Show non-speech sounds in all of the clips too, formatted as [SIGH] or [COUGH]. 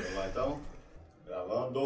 Vamos lá então? Gravando.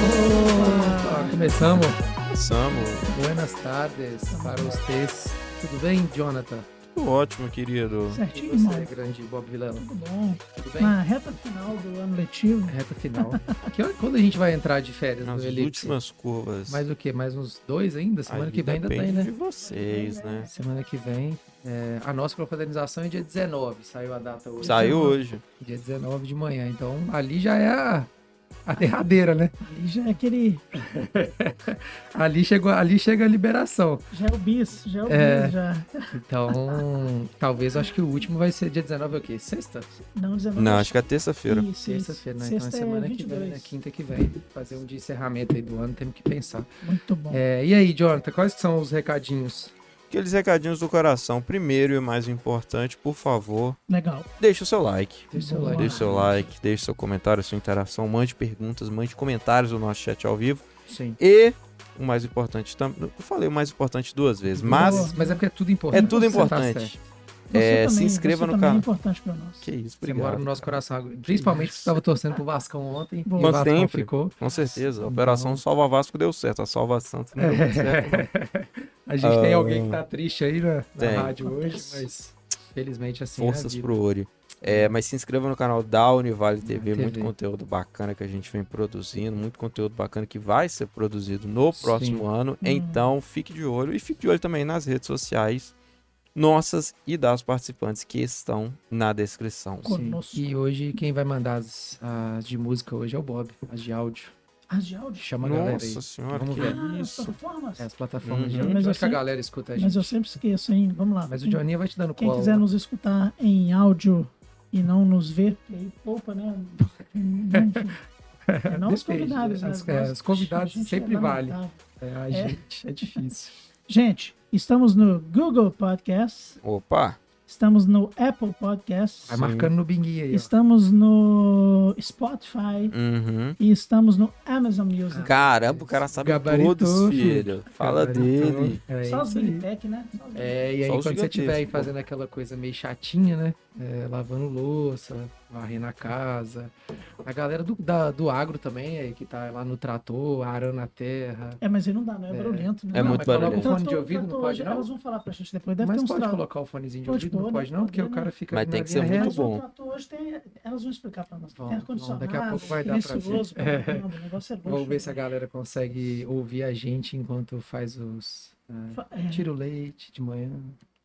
Opa, começamos. Começamos. Buenas tardes para vocês. Tudo bem, Jonathan? Tudo ótimo, querido. E Certinho, você, irmão. grande Bob Vilela? Tudo bom. Tudo bem? Na reta final do ano letivo. Reta final. [LAUGHS] Que quando a gente vai entrar de férias Nas no Elipse? últimas curvas. Mais o quê? Mais uns dois ainda? Semana que vem ainda tem, né? de vocês, né? Semana que vem. é, a nossa confraternização é dia 19. Saiu a data hoje. Saiu hoje. Dia 19 de manhã. Então ali já é a, a derradeira, né? Ali já é aquele. [LAUGHS] Ali, chegou, ali chega a liberação. Já é o bis. Já é o É. bis. Já. Então, talvez eu acho que o último vai ser dia 19 é o quê? Sexta? Não, 19. Não, acho que é terça-feira. Terça-feira, né? Então é Sexta semana é que vem, 22. né? Quinta que vem. Fazer um de encerramento aí do ano, temos que pensar. Muito bom. É, e aí, Jonathan, quais são os recadinhos? Aqueles recadinhos do coração. Primeiro e o mais importante, por favor, Legal. deixe o seu like. Deixa o seu like. Deixe o seu like, deixe seu comentário, sua interação, mande perguntas, mande comentários no nosso chat ao vivo. Sim. E o mais importante também. Eu falei o mais importante duas vezes, mas. Mas é porque é tudo importante. é tudo tá importante. Você É, também, se inscreva você no canal. É importante para nós. Que isso, Você mora obrigado. no nosso coração. Principalmente porque você estava torcendo pro Vascão ontem. Boa. Vascão Sempre. ficou. Com certeza. A Então- Operação Salva Vasco deu certo. A Salva Santos não deu muito certo. [LAUGHS] A gente tem Ah. alguém que tá triste aí na, na Tem. rádio hoje, mas felizmente assim. é Forças vida. pro Ori. É, mas se inscreva no canal da Univale TV, TV. muito conteúdo bacana que a gente vem produzindo, muito conteúdo bacana que vai ser produzido no Sim. próximo ano. Hum. Então, fique de olho e fique de olho também nas redes sociais nossas e das participantes que estão na descrição. E hoje quem vai mandar as, as de música hoje é o Bob, as de áudio. As de áudio. Chama a galera aí. Nossa senhora, Vamos que ver. Ah, as plataformas. É, as plataformas de Uhum. áudio. Mas eu acho que a sempre- galera escuta a gente. Mas eu sempre esqueço, hein? Vamos lá. Mas o Quem- Johnny vai te dando Quem cola. quiser nos escutar em áudio e não nos ver, aí poupa, né? [LAUGHS] É, não os convidados, né? as- é, Nós- os convidados gente sempre é vale. É, a É. gente, é difícil. Gente, estamos no Google Podcasts, Opa! estamos no Apple Podcasts, Vai marcando no binguinho aí. ó. estamos no Spotify Uhum. e estamos no Amazon Music. Caramba, o cara sabe Gabaritou, todos, filho. filho. Fala Gabaritou. dele. É Só os. Big Tech, né? Só os Big É, e aí Só quando você estiver aí fazendo aquela coisa meio chatinha, né? É, lavando louça, varrendo a casa. A galera do, da- do agro também, aí, que tá lá no trator, arando a terra. É, mas aí não dá, não é, É. barulhento. Né? É Não, muito mas coloca barulhento. o fone de trator- ouvido, não trator pode hoje, não? Elas vão falar pra gente depois, deve Mas ter uns pode tra- colocar o fonezinho de Pode ouvido? pôr, não né? pode não, porque o Pode, cara né? fica Mas na tem que ser muito bom. O trator hoje tem, elas vão explicar pra nós. Vão, tem vão, ar-condicionado, daqui a pouco vai dar pra ver. pra caramba, o negócio é [LAUGHS] luxo. Vamos ver se a galera consegue ouvir a gente enquanto faz os... ah, é, tira o leite de manhã.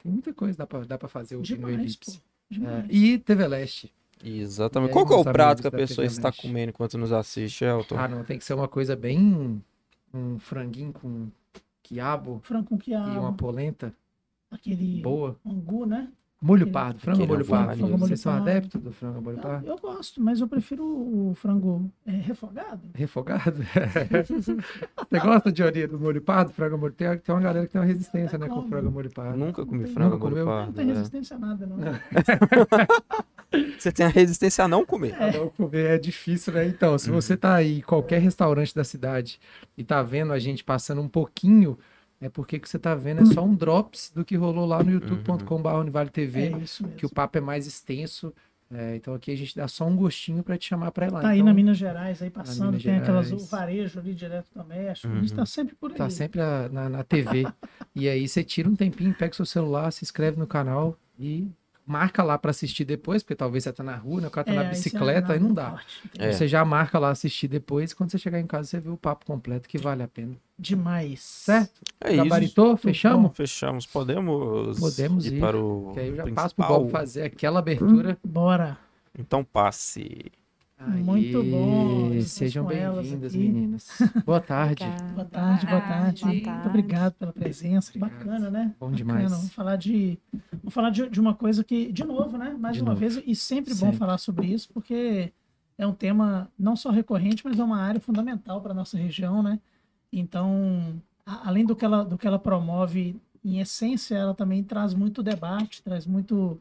Tem muita coisa dá pra, dá pra fazer o demais, Elipse. É, e TV Leste. Exatamente. E Qual que é o prato que a pessoa está comendo enquanto nos assiste, Elton? Ah, não, tem que ser uma coisa bem. Um franguinho com quiabo Frango com e quiabo, uma polenta aquele boa. angu, né? Molho Aquele- pardo, frango molho frango pardo. molho Vocês são adeptos do frango molho Eu, pardo? eu gosto, mas eu prefiro o frango é, refogado. Refogado? [LAUGHS] Você gosta, Johnny, do molho pardo, frango molho Tem, tem uma galera que tem uma resistência, né, com frango molho pardo. Nunca comi frango molho Não pardo. tem né? resistência a nada, não. [LAUGHS] [LAUGHS] Você tem a resistência a não comer. Ah, não, comer é difícil, né? Então, se você tá aí em qualquer restaurante da cidade e tá vendo a gente passando um pouquinho, é porque que você tá vendo é só um drops do que rolou lá no youtube.com.br Univale TV. É que o papo é mais extenso. É, então aqui a gente dá só um gostinho para te chamar para ir lá. Tá aí então, na Minas Gerais, aí passando, tem aquelas, o varejo ali direto do México. A gente Uhum. tá sempre por aí. Tá sempre a- na, na TV. e aí você tira um tempinho, pega o seu celular, se inscreve no canal e marca lá para assistir depois, porque talvez você tá na rua, né, o cara tá É, na bicicleta, aí não dá. É. Você já marca lá assistir depois, e quando você chegar em casa você vê o papo completo que vale a pena. Demais. Certo? É isso. Gabaritou? Fechamos? Fechamos. Podemos, Podemos ir, para o Que aí eu já principal? passo pro Bob fazer aquela abertura. Bora. Então passe. Muito bom, Sejam bem-vindas, meninas. [LAUGHS] Boa tarde. Boa tarde, boa tarde. boa Muito tarde. obrigado pela presença. Obrigado. Bacana, né? Bom Bacana. demais. Vamos falar de, vamos falar de, de uma coisa que, de novo, né? Mais De uma novo. vez, e sempre, bom Sempre. falar sobre isso, porque é um tema não só recorrente, mas é uma área fundamental para nossa região, né? Então, a- além do que, ela, do que ela promove, em essência, ela também traz muito debate, traz muito,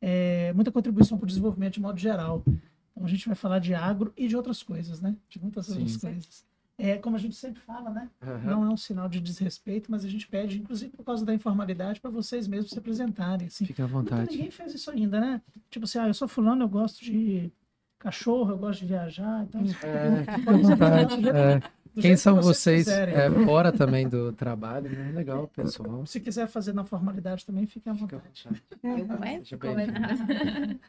é, muita contribuição para o desenvolvimento de modo geral. Então, a gente vai falar de agro e de outras coisas, né? De muitas Sim. outras coisas. É, como a gente sempre fala, né? Aham. Não é um sinal de desrespeito, mas a gente pede, inclusive por causa da informalidade, para vocês mesmos se apresentarem. Assim. Fique à Nunca vontade. ninguém fez isso ainda, né? Tipo assim, ah, eu sou fulano, eu gosto de cachorro, eu gosto de viajar. Então, É, fique à vontade. É. Quem jeito que são vocês vocês é, fora também do trabalho, né? Legal, pessoal. Se quiser fazer na formalidade também, fique à vontade. vontade. Eu começo? [LAUGHS]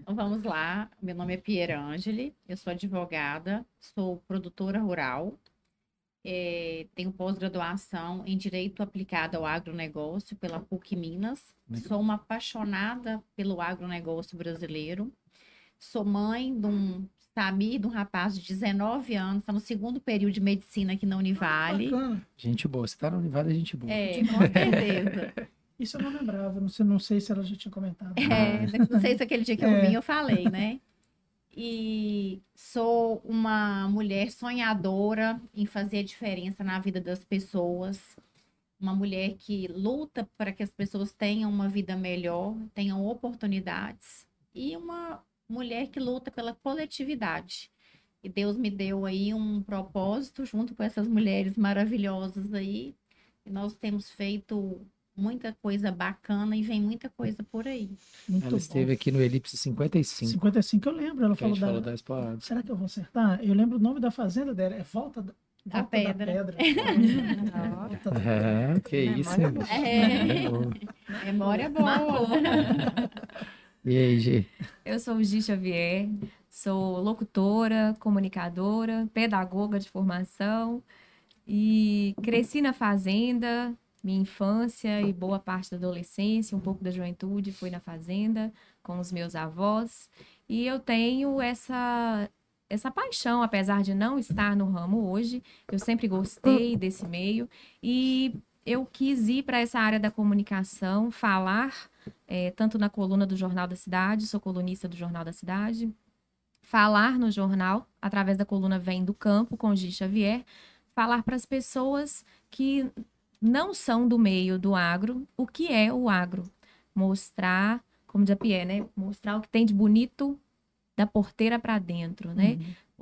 Então vamos lá. Meu nome é Pierre Angeli, eu sou advogada, sou produtora rural, eh, tenho pós-graduação em Direito Aplicado ao Agronegócio pela PUC Minas. Muito Sou uma apaixonada pelo agronegócio brasileiro. Sou mãe de um Samir, de um rapaz de 19 anos, está no segundo período de medicina aqui na Univale. Bacana. Gente boa. Você tá na Univale, é gente boa. É, com certeza. [LAUGHS] Isso eu não lembrava, não sei, não sei se ela já tinha comentado. É, não sei se aquele dia que eu [LAUGHS] É. vim eu falei, né? E sou uma mulher sonhadora em fazer a diferença na vida das pessoas. Uma mulher que luta para que as pessoas tenham uma vida melhor, tenham oportunidades. E uma mulher que luta pela coletividade. E Deus me deu aí um propósito junto com essas mulheres maravilhosas aí. E nós temos feito muita coisa bacana e vem muita coisa por aí. Muito Ela bom. esteve aqui no Elipse 55. 55 eu lembro, ela Que a falou gente da... falou da. Será que eu vou acertar? Eu lembro o nome da fazenda dela, é Volta da, Da Volta Pedra. pedra. [LAUGHS] Ó, Volta da- É, que Memória isso, boa. É. boa. Memória boa. [LAUGHS] [LAUGHS] E aí, Gi? Eu sou Gi Xavier, sou locutora, comunicadora, pedagoga de formação e cresci na fazenda, minha infância e boa parte da adolescência, um pouco da juventude foi na fazenda com os meus avós. E eu tenho essa essa paixão, apesar de não estar no ramo hoje, eu sempre gostei desse meio e eu quis ir para essa área da comunicação, falar é, tanto na coluna do Jornal da Cidade, sou colunista do Jornal da Cidade, falar no jornal, através da coluna Vem do Campo, com Gi Xavier, falar para as pessoas que não são do meio do agro, o que é o agro. Mostrar, como diz a Pierre, né? Mostrar o que tem de bonito da porteira para dentro, né?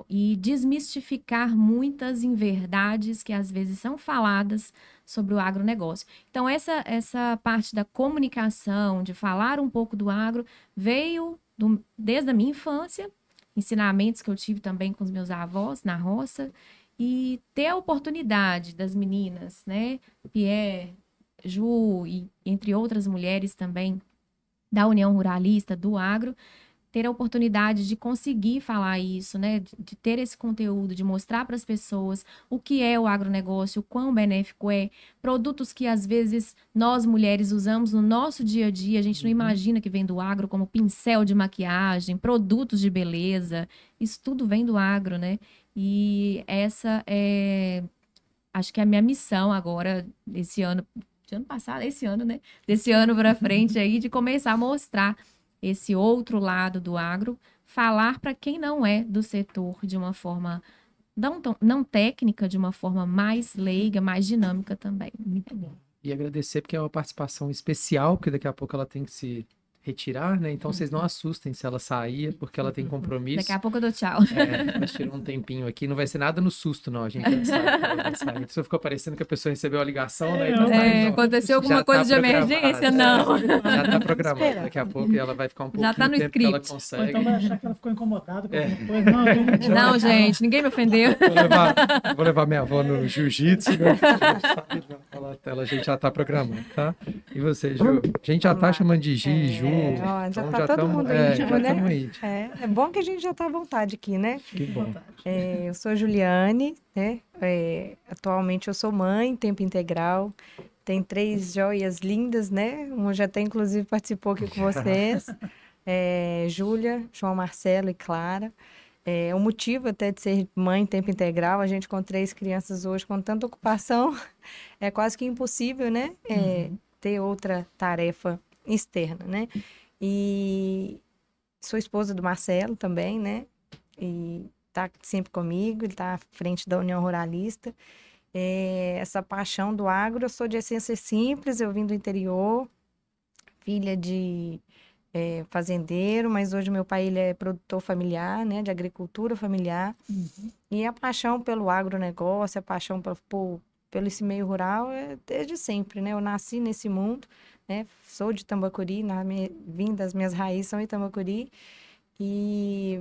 e desmistificar muitas inverdades que às vezes são faladas sobre o agronegócio. Então, essa, essa parte da comunicação, de falar um pouco do agro, veio do- desde a minha infância, ensinamentos que eu tive também com os meus avós na roça, e ter a oportunidade das meninas, né, Pierre, Ju e entre outras mulheres também da União Ruralista, do agro, ter a oportunidade de conseguir falar isso, né? De, de ter esse conteúdo, de mostrar para as pessoas o que é o agronegócio, o quão benéfico é, produtos que às vezes nós mulheres usamos no nosso dia a dia, a gente não imagina que vem do agro, como pincel de maquiagem, produtos de beleza, isso tudo vem do agro, né? E essa é, acho que é a minha missão agora, esse ano, de ano passado, esse ano, né? Desse ano para frente aí, de começar a mostrar esse outro lado do agro, falar para quem não é do setor de uma forma não, não técnica, de uma forma mais leiga, mais dinâmica também. Muito bom. E agradecer porque é uma participação especial, porque daqui a pouco ela tem que se retirar, né? Então vocês não assustem se ela sair, porque ela tem compromisso. Daqui a pouco eu dou tchau. É, [LAUGHS] mas tirou um tempinho aqui, não vai ser nada no susto, não. A gente sabe que ela vai sair. Só ficou parecendo que a pessoa recebeu a ligação, né? Então, tá, É, então, aconteceu alguma coisa tá de emergência? Não. [LAUGHS] Já tá programado. Daqui a pouco e ela vai ficar um pouquinho Já tá no tempo que ela script. Ou consegue. então vai achar que ela ficou incomodada com É. alguma coisa. Não, gente, [LAUGHS] Não, gente, ninguém me ofendeu. Vou levar, vou levar minha avó no jiu-jitsu. né? Ela, ela, a gente já tá programando, tá? E você, Ju? A gente já tá chamando de Gi, É, Ju. Ó, já então tá todo tamo- mundo é, íntimo, né? íntimo. É, é bom que a gente já está à vontade aqui, né? Que bom. É, eu sou Juliane, né? É, atualmente eu sou mãe, tempo integral. Tem três joias lindas, né? Uma já até inclusive participou aqui com vocês. É, Júlia, João Marcelo e Clara. É, o motivo até de ser mãe tempo integral, a gente com três crianças hoje, com tanta ocupação, [LAUGHS] é quase que impossível, né? É, ter outra tarefa externa, né? E sou esposa do Marcelo também, né? E tá sempre comigo, ele tá à frente da União Ruralista. É, essa paixão do agro, eu sou de essência simples, eu vim do interior, filha de é, fazendeiro, mas hoje meu pai ele é produtor familiar, né, de agricultura familiar. Uhum. E a paixão pelo agronegócio, a paixão por, por- pelo esse meio rural é desde sempre, né? Eu nasci nesse mundo, né? Sou de Tambacuri, na minha, vim das minhas raízes são em Tambacuri e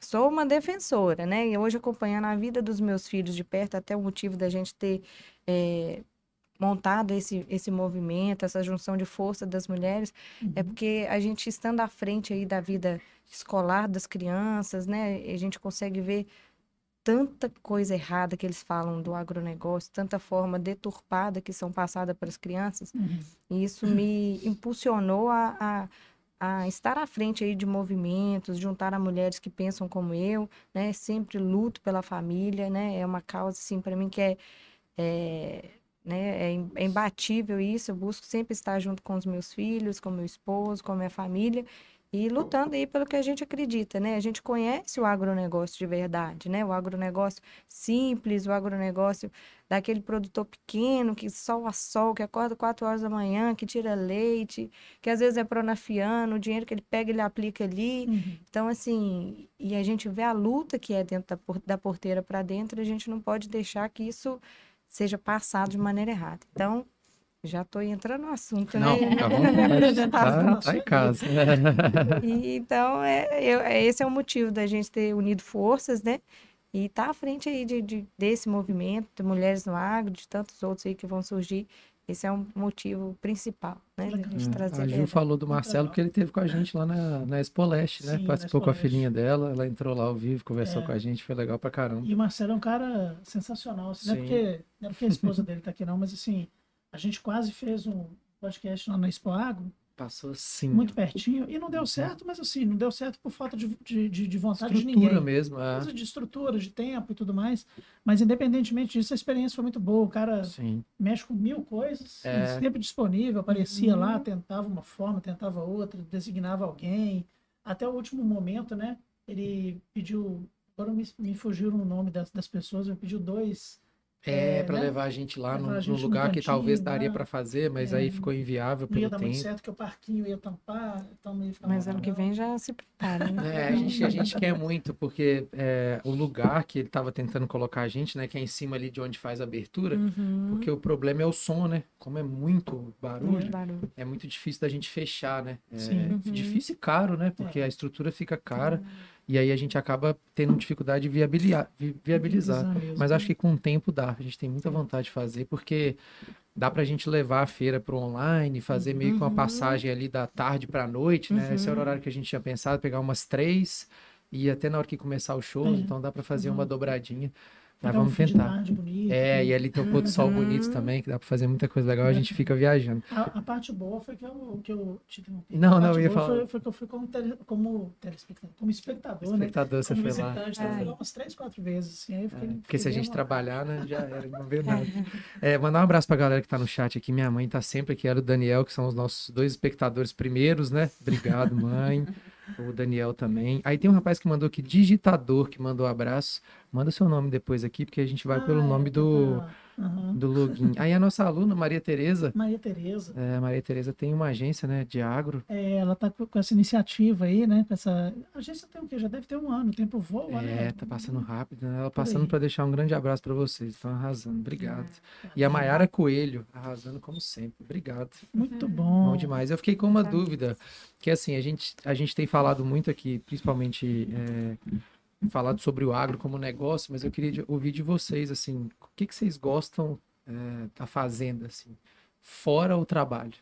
sou uma defensora, né? E hoje acompanhando a vida dos meus filhos de perto, até o motivo da gente ter eh, montado esse, esse movimento, essa junção de força das mulheres, é Uhum. porque a gente estando à frente aí da vida escolar das crianças, né? A gente consegue ver tanta coisa errada que eles falam do agronegócio, tanta forma deturpada que são passadas para as crianças, Uhum. e isso me impulsionou a, a, a estar à frente aí de movimentos, juntar a mulheres que pensam como eu, né? Sempre luto pela família, né? É uma causa, assim, para mim que é, é, né? É é imbatível isso. Eu busco sempre estar junto com os meus filhos, com meu esposo, com a minha família e lutando aí pelo que a gente acredita, né? A gente conhece o agronegócio de verdade, né? O agronegócio simples, o agronegócio daquele produtor pequeno que sol a sol, que acorda 4 horas da manhã, que tira leite, que às vezes é pronafiano, o dinheiro que ele pega ele aplica ali. Uhum. Então, assim, e a gente vê a luta que é dentro da, da porteira para dentro, a gente não pode deixar que isso seja passado de maneira errada. Então, já estou entrando no assunto, Não, né? fica à vontade. [LAUGHS] Tá, tá em casa. E, então, é, eu- é- esse é o motivo da gente ter unido forças, né? E tá à frente aí de, de- desse movimento, de Mulheres no Agro, de tantos outros aí que vão surgir. Esse é um motivo principal, né? Da gente trazer A Ju falou do Marcelo porque ele teve com a gente lá na, na Expo Leste, né? Sim, Participou com a filhinha dela, ela entrou lá ao vivo, conversou É. com a gente, foi legal pra caramba. E o Marcelo é um cara sensacional. Assim, não, é Sim. porque, não é porque a esposa dele tá aqui, não, mas assim, a gente quase fez um podcast lá na Expo Agro, Passou assim. muito pertinho, e não deu certo, mas assim, não deu certo por falta de, de, de, de vontade de Estrutura ninguém. mesmo, é. Coisa de estrutura, de tempo e tudo mais. Mas independentemente disso, a experiência foi muito boa. O cara Sim. mexe com mil coisas, É. sempre disponível, aparecia lá, tentava uma forma, tentava outra, designava alguém. Até o último momento, né? Ele pediu. Agora me, me fugiram o nome das, das pessoas, ele pediu dois. É, É, pra né? levar a gente lá gente no lugar que talvez cantinho, daria pra fazer, mas É. aí ficou inviável Não ia pelo dar muito tempo. certo, que o parquinho ia tampar, então meio ficava Mas ano que vem já se prepara, né? [LAUGHS] É, a gente, a gente quer muito, porque é, o lugar que ele tava tentando colocar a gente, né, que é em cima ali de onde faz a abertura, Uhum. porque o problema é o som, né? Como é muito Muito barulho, barulho. é muito difícil da gente fechar, né? É Sim. Uhum. difícil e caro, né? Porque a estrutura fica cara e aí a gente acaba tendo dificuldade de viabilizar, vi- viabilizar. Mas acho que com o tempo dá. A gente tem muita vontade de fazer, porque dá pra gente levar a feira pro online, fazer meio que uma Uhum. passagem ali da tarde pra noite, né? Esse era o Uhum. horário que a gente tinha pensado, pegar umas três e até na hora que começar o show, É. então dá pra fazer uma Uhum. dobradinha. Mas um vamos de tentar. bonito, É, e ali tem o pôr do sol bonito Uhum. também, que dá pra fazer muita coisa legal, a gente fica viajando. A, a parte boa foi que eu, que eu te interrompi. Não, a não, eu ia falar. Foi, foi que eu fui como, tele, como telespectador, como espectador, né? Espectador, você Como foi lá. então eu fui lá umas três, quatro vezes. Assim, aí eu fiquei, É, fiquei porque se a gente trabalhar, né, já [LAUGHS] era, não vê nada. É, mandar um abraço pra galera que tá no chat aqui. Minha mãe tá sempre aqui, ela e o Daniel, que são os nossos dois espectadores primeiros, né? Obrigado, mãe. [LAUGHS] O Daniel também. Aí tem um rapaz que mandou aqui, digitador, que mandou um abraço. Manda seu nome depois aqui, porque a gente vai pelo Ah, nome é, do, tá. Aham. do login. Aí a nossa aluna, Maria Tereza. Maria Tereza, É, Maria Tereza tem uma agência, né, de agro. é, ela tá com, essa iniciativa aí, né? Com essa... A agência tem o quê? Já deve ter um ano, o tempo voa, né? É, tá passando rápido, né? Ela Por passando para deixar um grande abraço para vocês. Estão arrasando. Obrigado. E a Maiara Coelho, arrasando como sempre. Obrigado. Muito bom. Bom demais. Eu fiquei com uma dúvida, que assim, a gente, a gente tem falado muito aqui, principalmente é, falado sobre o agro como negócio, mas eu queria ouvir de vocês, assim, o que, que vocês gostam é, da fazenda, assim, fora o trabalho?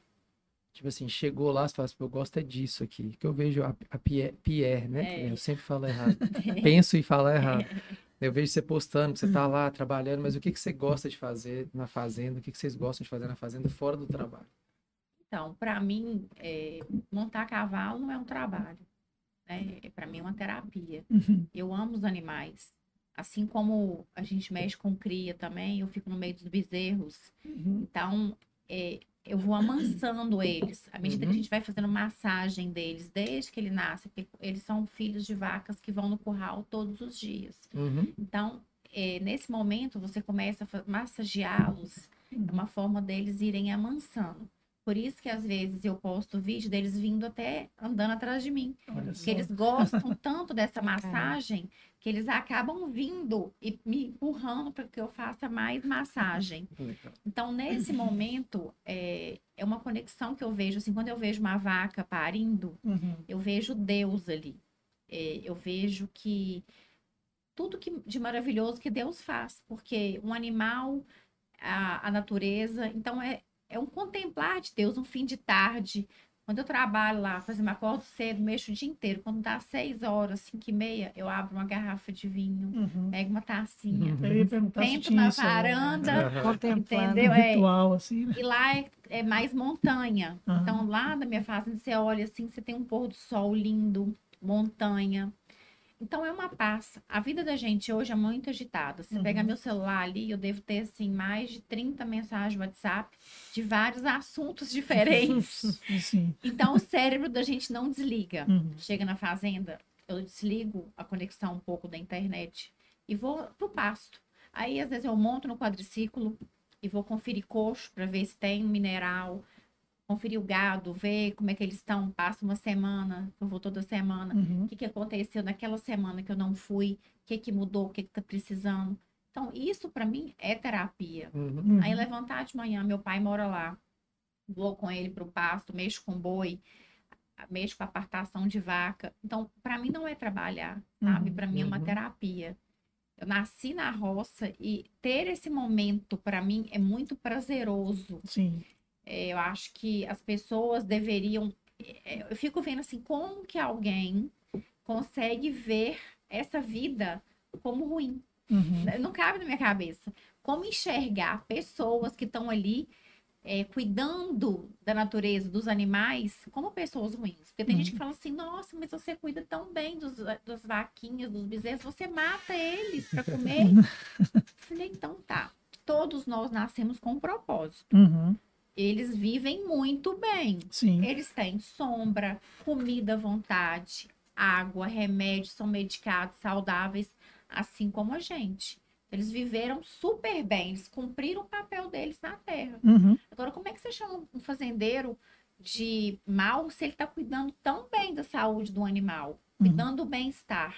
Tipo assim, chegou lá, você fala assim, eu gosto é disso aqui, que eu vejo a, a Pierre, Pierre, né? É. Eu sempre falo errado. [LAUGHS] Penso e falo errado. [LAUGHS] Eu vejo você postando, você tá lá trabalhando, mas o que, que você gosta de fazer na fazenda? O que, que vocês gostam de fazer na fazenda fora do trabalho? Então, para mim, é, montar cavalo não é um trabalho. Né? Para mim é uma terapia. Uhum. Eu amo os animais. Assim como a gente mexe com cria também, eu fico no meio dos bezerros. Uhum. Então, é, eu vou amansando eles. À medida que a Uhum. gente vai fazendo massagem deles, desde que ele nasce, porque eles são filhos de vacas que vão no curral todos os dias. Uhum. Então, é, nesse momento, você começa a massageá-los. É uma forma deles irem amansando. Por isso que às vezes eu posto vídeo deles vindo até andando atrás de mim. Olha Porque só. eles gostam [LAUGHS] tanto dessa massagem que eles acabam vindo e me empurrando para que eu faça mais massagem. [LAUGHS] Então, nesse momento, é, é uma conexão que eu vejo, assim, quando eu vejo uma vaca parindo, Uhum. eu vejo Deus ali. É, eu vejo que tudo que, de maravilhoso que Deus faz, porque um animal, a, a natureza, então é, é um contemplar de Deus, um fim de tarde. Quando eu trabalho lá, por exemplo, acordo cedo, mexo o dia inteiro. Quando dá seis horas, cinco e meia, eu abro uma garrafa de vinho, Uhum. pego uma tacinha, sento tinha na né? varanda, Contemplando. entendeu? É, ritual, assim, né? e lá é, é mais montanha. Aham. Então, lá na minha fazenda, você olha assim, você tem um pôr do sol lindo, montanha. Então, é uma paz. A vida da gente hoje é muito agitada. Se Uhum. pegar meu celular ali, eu devo ter, assim, mais de 30 mensagens no WhatsApp de vários assuntos [LAUGHS] diferentes. [LAUGHS] Sim. então, o cérebro da gente não desliga. Uhum. Chega na fazenda, eu desligo a conexão um pouco da internet e vou pro pasto. Aí, às vezes, eu monto no quadriciclo e vou conferir coxo para ver se tem mineral, conferir o gado, ver como é que eles estão. Passo uma semana, eu vou toda semana. Uhum. O que, que aconteceu naquela semana que eu não fui? O que, que mudou? O que, que tá precisando? Então, isso para mim é terapia. Uhum. Uhum. Aí levantar de manhã, meu pai mora lá. Vou com ele pro pasto, mexo com boi, mexo com apartação de vaca. Então, para mim não é trabalhar, sabe? Uhum, Para mim é uma uhum. terapia. Eu nasci na roça e ter esse momento para mim é muito prazeroso. Sim. É, Eu acho que as pessoas deveriam. é, Eu fico vendo assim, como que alguém consegue ver essa vida como ruim? Uhum. Não cabe na minha cabeça. Como enxergar pessoas que estão ali é, cuidando da natureza, dos animais, como pessoas ruins? Porque tem Uhum. gente que fala assim: nossa, mas você cuida tão bem dos, das vaquinhas, dos bezerros, você mata eles para comer. [LAUGHS] Falei, então tá. Todos nós nascemos com um propósito. Uhum. Eles vivem muito bem. Sim. Eles têm sombra, comida à vontade, água, remédios, são medicados, saudáveis, assim como a gente. Eles viveram super bem, eles cumpriram o papel deles na Terra. Uhum. Agora, como é que você chama um fazendeiro de mal se ele está cuidando tão bem da saúde do animal, Uhum. cuidando do bem-estar,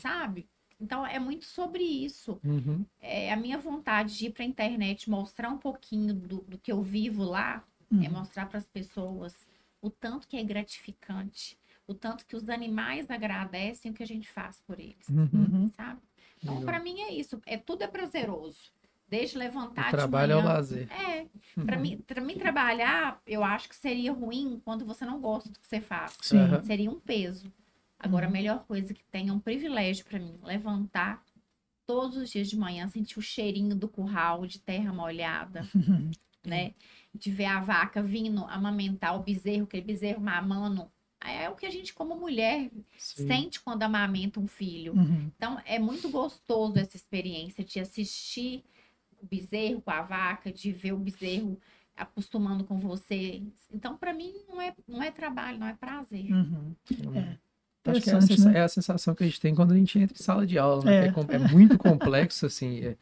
sabe? Então, é muito sobre isso. Uhum. É, a minha vontade de ir para a internet mostrar um pouquinho do, do que eu vivo lá é Uhum. mostrar para as pessoas o tanto que é gratificante, o tanto que os animais agradecem o que a gente faz por eles, Uhum. Uhum. sabe? Então, para mim é isso, é tudo é prazeroso. Desde levantar O trabalho é o lazer. É, para mim, [LAUGHS] para mim trabalhar, eu acho que seria ruim quando você não gosta do que você faz. Sim. Seria um peso. Agora, Uhum. a melhor coisa que tem é um privilégio para mim, levantar todos os dias de manhã, sentir o cheirinho do curral de terra molhada, Uhum. [LAUGHS] né? De ver a vaca vindo amamentar o bezerro, aquele bezerro mamando. É o que a gente, como mulher, Sim. sente quando amamenta um filho. Uhum. Então, é muito gostoso essa experiência de assistir o bezerro com a vaca, de ver o bezerro acostumando com você. Então, para mim, não é, não é trabalho, não é prazer. Uhum. É. Acho que é a, Interessante, sensa- né? é a sensação que a gente tem quando a gente entra em sala de aula, né? É. É, com- é muito complexo, assim, é-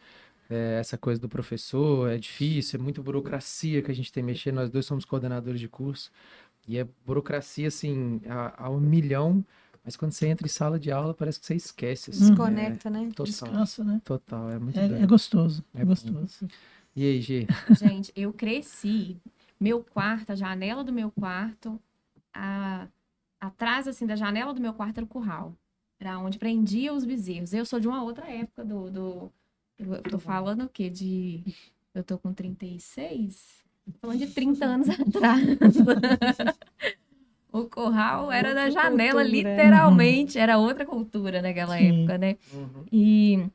é essa coisa do professor, é difícil, é muita burocracia que a gente tem que mexer. Nós dois somos coordenadores de curso, e é burocracia, assim, a, a um milhão, mas quando você entra em sala de aula, parece que você esquece, assim. Desconecta, né? É, total, Descansa, né? total, é muito É, é gostoso. É, É bom. gostoso. E aí, Gi? [LAUGHS] Gente, eu cresci. Meu quarto, a janela do meu quarto, a- atrás assim da janela do meu quarto era o curral. Era onde prendia os bezerros. Eu sou de uma outra época do. do eu tô falando o quê? De. Eu tô com 36? Tô falando de 30 anos [LAUGHS] atrás. o curral era da Outra janela, cultura. literalmente. Era outra cultura naquela Sim. época, né? E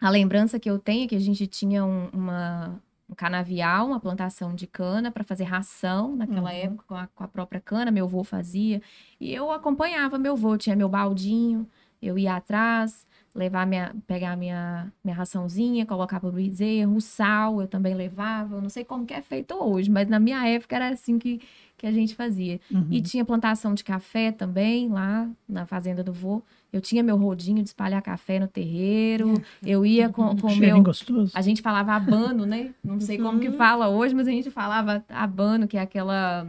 a lembrança que eu tenho é que a gente tinha um, uma, um canavial, uma plantação de cana para fazer ração naquela Uhum. época com a, com a própria cana, meu avô fazia. E eu acompanhava meu avô, tinha meu baldinho, eu ia atrás, levar minha, pegar minha, minha raçãozinha, colocar pro bezerro, o sal eu também levava. Eu não sei como que é feito hoje, mas na minha época era assim que, que a gente fazia. Uhum. E tinha plantação de café também lá na fazenda do vô. Eu tinha meu rodinho de espalhar café no terreiro. Eu ia com, com Cheirinho meu. gostoso. A gente falava abano, né? Não sei como que fala hoje, mas a gente falava abano, que é aquela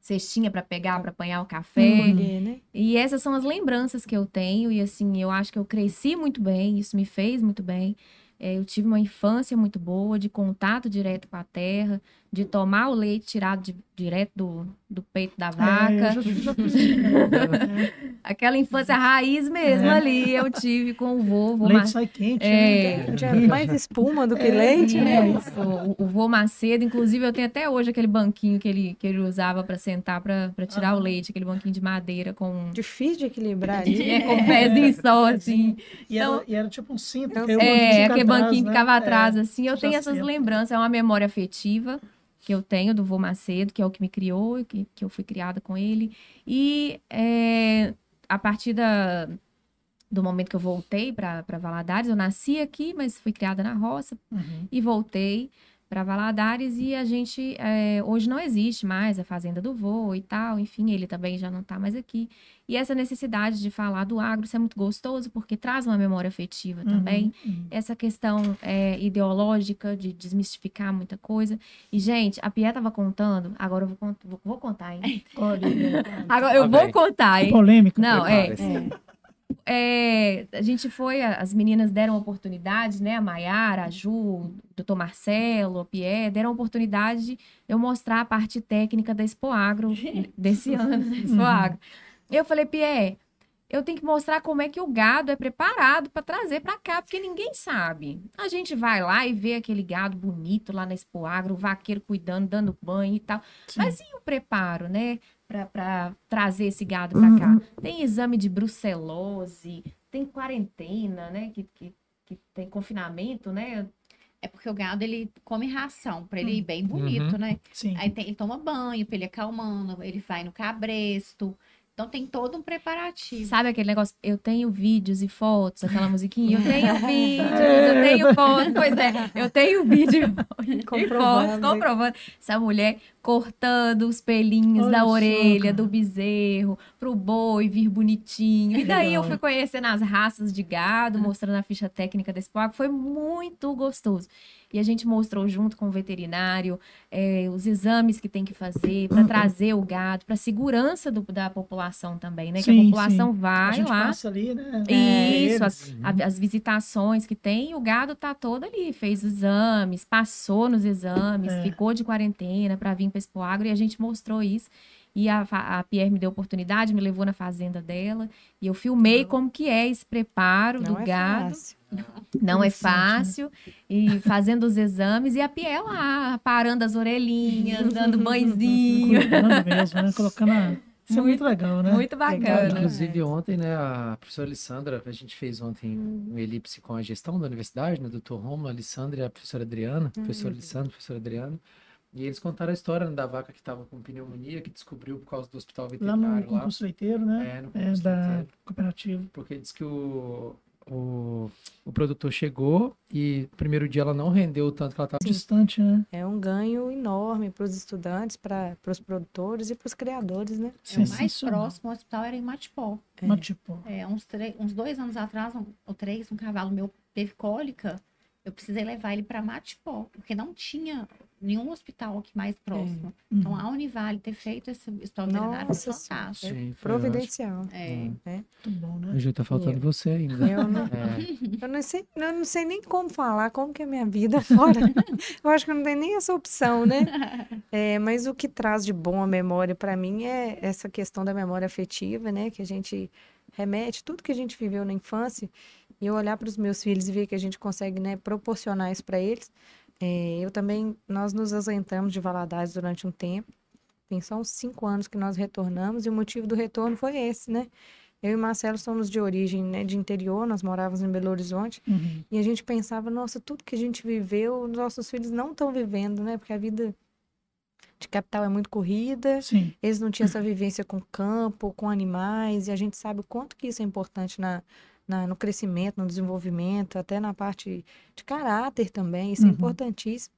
cestinha para pegar, para apanhar o café. Colher, né? E essas são as lembranças que eu tenho. E assim, eu acho que eu cresci muito bem, isso me fez muito bem. É, eu tive uma infância muito boa, de contato direto com a terra, de tomar o leite tirado de- direto do, do peito da É, vaca. já, já. É, [LAUGHS] Aquela infância raiz mesmo É. ali, eu tive com o vô, vô Leite sai quente. É. né? Já mais espuma do que leite, né? Isso, o, o vô Macedo, inclusive eu tenho até hoje aquele banquinho que ele, que ele usava para sentar para tirar o leite, aquele banquinho de madeira com, Difícil de equilibrar [LAUGHS] ali. é, com o pezinho só, assim. E era, Então- e era tipo um cinto. É, É, fica aquele atrás, banquinho né? ficava É. atrás, assim. Eu já tenho essas lembranças, é uma memória afetiva que eu tenho do vô Macedo, que é o que me criou, que, que eu fui criada com ele. E é, a partir da, do momento que eu voltei para Valadares, eu nasci aqui, mas fui criada na roça, Uhum. e voltei para Valadares e a gente é, hoje não existe mais a fazenda do vô e tal, enfim, ele também já não está mais aqui. E essa necessidade de falar do agro, isso é muito gostoso porque traz uma memória afetiva também. Uhum. Essa questão é, ideológica de desmistificar muita coisa. E, gente, a Pia tava contando, agora eu vou, cont- vou, vou contar, hein? [LAUGHS] Agora eu vou vem. contar, hein? polêmica. Não, é, Prepare-se. É, a gente foi, as meninas deram oportunidade, né? A Maiara, a Ju, o doutor Marcelo, o Pierre, deram oportunidade de eu mostrar a parte técnica da Expo Agro desse ano, da Expo Agro. Eu falei, Pierre, eu tenho que mostrar como é que o gado é preparado para trazer para cá, porque ninguém sabe. A gente vai lá e vê aquele gado bonito lá na Expo Agro, o vaqueiro cuidando, dando banho e tal. Sim. Mas e o preparo, né? Para trazer esse gado para cá? Tem exame de brucelose, tem quarentena, né? Que, que, que tem confinamento, né? É porque o gado, ele come ração, pra ele ir Hum. bem bonito, né? Sim. Aí tem- ele toma banho, pra ele acalmando, ele vai no cabresto. Então tem todo um preparativo. Sabe aquele negócio? Eu tenho vídeos e fotos, aquela musiquinha. Eu tenho [LAUGHS] vídeos, eu tenho fotos. Pois é, eu tenho vídeo [LAUGHS] e fotos Comprovando. comprovando. Essa mulher cortando os pelinhos Olha da orelha do bezerro pro boi vir bonitinho. E daí eu Legal. fui conhecendo as raças de gado, mostrando a ficha técnica desse porco. Foi muito gostoso. E a gente mostrou junto com o veterinário eh, os exames que tem que fazer para trazer o gado, para segurança do- da população também, né? que a Sim, população sim. A vai gente lá. passa ali, né? Isso, É, as, a- as visitações que tem, o gado tá todo ali, fez os exames, passou nos exames, É. ficou de quarentena para vir para Expo Agro e a gente mostrou isso. E a, a Pierre me deu oportunidade, me levou na fazenda dela e eu filmei como que é esse preparo Não do é gado. fácil. Não é né? fácil. E fazendo os exames e a Pierre lá, parando as orelhinhas, dando banhozinho. Cuidando mesmo, né? Colocando a... Isso é muito legal, né? Muito bacana. Inclusive, ontem, né, a professora Alessandra, a gente fez ontem um elipse com a gestão da universidade, né, doutor Romulo, a Alessandra e a professora Adriana, professora Alessandra, professora Adriana, e eles contaram a história né, da vaca que estava com pneumonia, que descobriu por causa do hospital Lá veterinário no lá, concurso leiteiro, né? é, no É, concurso da leiteiro, cooperativa. porque diz que o, o, o produtor chegou e no primeiro dia ela não rendeu o tanto que ela estava Distante, né? É um ganho enorme para os estudantes, para os produtores e para os criadores, né? É, o mais Sensacional. próximo hospital era em Matipó. É. tipo, É, uns, uns dois anos atrás, um, ou três, um cavalo meu teve cólica. Eu precisei levar ele para Matipó, porque não tinha nenhum hospital aqui mais próximo. Então, Uhum. a Univale ter feito esse foi Nossa fantástico. Sim. Providencial. É. muito bom, né? Hoje tá faltando Eu- você ainda. Eu não, É, [LAUGHS] eu, não sei, eu não sei nem como falar, como que é minha vida [LAUGHS] fora. eu acho que não tem nem essa opção, né? [LAUGHS] É, mas o que traz de bom a memória para mim é essa questão da memória afetiva, né? Que a gente remete tudo que a gente viveu na infância e eu olhar para os meus filhos e ver que a gente consegue, né, proporcionar isso para eles. É, eu também, nós nos ausentamos de Valadares durante um tempo. Tem só uns cinco anos que nós retornamos e o motivo do retorno foi esse, né? Eu e Marcelo somos de origem, né, de interior, nós morávamos em Belo Horizonte Uhum. e a gente pensava, nossa, tudo que a gente viveu, os nossos filhos não estão vivendo, né? Porque a vida de capital é muito corrida, Sim. eles não tinham essa vivência com campo, com animais, e a gente sabe o quanto que isso é importante na, na- no crescimento, no desenvolvimento, até na parte de caráter também. Isso é Uhum. importantíssimo.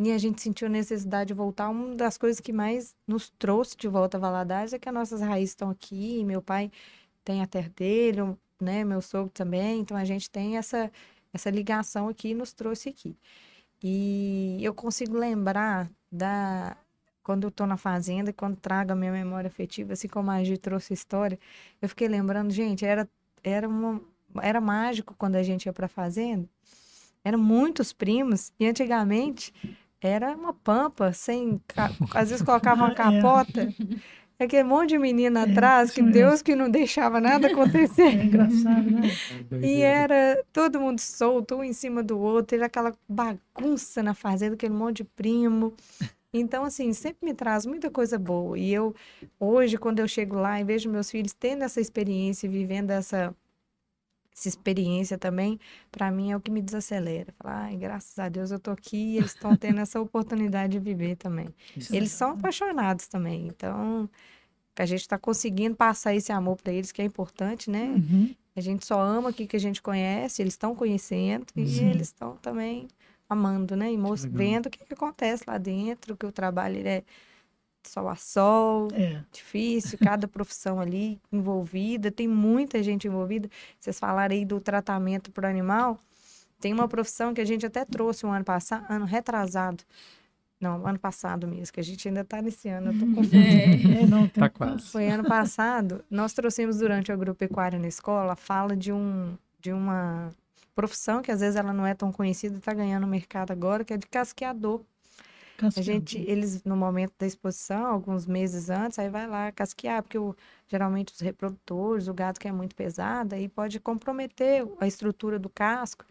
E a gente sentiu a necessidade de voltar. Uma das coisas que mais nos trouxe de volta a Valadares é que as nossas raízes estão aqui. Meu pai tem a terra dele, né? Meu sogro também. Então a gente tem essa, essa ligação aqui e nos trouxe aqui. E eu consigo lembrar da quando eu tô na fazenda, quando trago a minha memória afetiva, assim como a Gi trouxe a história, eu fiquei lembrando, gente, era era uma, era mágico quando a gente ia pra fazenda. Eram muitos primos e antigamente era uma pampa sem, ca- às vezes colocava uma [LAUGHS] É. capota. Aquele monte de menina É, atrás, que mesmo. Deus que não deixava nada É acontecer. engraçado, né? E era todo mundo solto, um em cima do outro, era aquela bagunça na fazenda, aquele monte de primo. Então, assim, sempre me traz muita coisa boa. E eu, hoje, quando eu chego lá e vejo meus filhos tendo essa experiência, vivendo essa, essa experiência também, para mim é o que me desacelera. Falar, ai, graças a Deus eu tô aqui e eles estão tendo essa oportunidade de viver também. Isso é Eles são apaixonados também. Então, a gente está conseguindo passar esse amor para eles, que é importante, né? Uhum. A gente só ama aqui que a gente conhece, eles estão conhecendo e Sim. eles estão também amando, né? E vendo o que, que acontece lá dentro, que o trabalho ele é sol a sol, É. difícil, cada profissão ali envolvida, tem muita gente envolvida. Vocês falaram aí do tratamento para o animal, tem uma profissão que a gente até trouxe um ano passado, ano retrasado. Não, ano passado mesmo, que a gente ainda está nesse ano, eu tô [LAUGHS] confusa. É, não, Tá que- quase. Foi ano passado, nós trouxemos durante o agropecuária na escola a fala de, um, de uma profissão que às vezes ela não é tão conhecida, está ganhando mercado agora, que é de casqueador. A Casca- gente, eles, no momento da exposição, alguns meses antes, aí vai lá casquear, porque o- geralmente os reprodutores, o gado que é muito pesado, aí pode comprometer a estrutura do casco.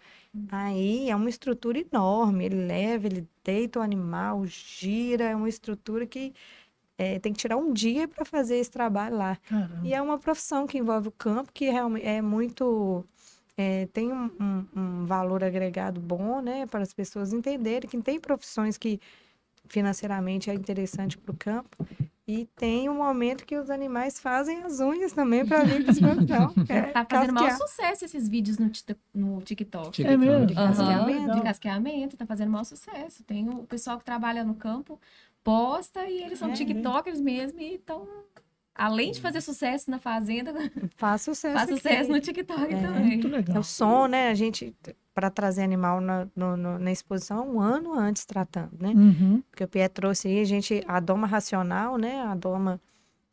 Aí é uma estrutura enorme, ele leva, ele deita o animal, gira, é uma estrutura que eh, tem que tirar um dia para fazer esse trabalho lá. Caramba. E é uma profissão que envolve o campo, que realmente é muito. É, tem um, um- um valor agregado bom, né, para as pessoas entenderem que tem profissões que financeiramente é interessante para o campo. E tem um momento que os animais fazem as unhas também para vir para exposição. É, Tá fazendo maior sucesso esses vídeos no, tita- no TikTok. É mesmo? De casqueamento. Aham, de casqueamento, tá fazendo maior sucesso. Tem o pessoal que trabalha no campo, posta e eles são É, tiktokers mesmo e estão, além de fazer sucesso na fazenda, [LAUGHS] Faz sucesso. faz sucesso no TikTok É. também. Muito É legal. o som, né? A gente, para trazer animal na, no- no- na exposição, um ano antes tratando, né? Uhum. Porque o Pierre trouxe aí, a gente, a doma racional, né? A doma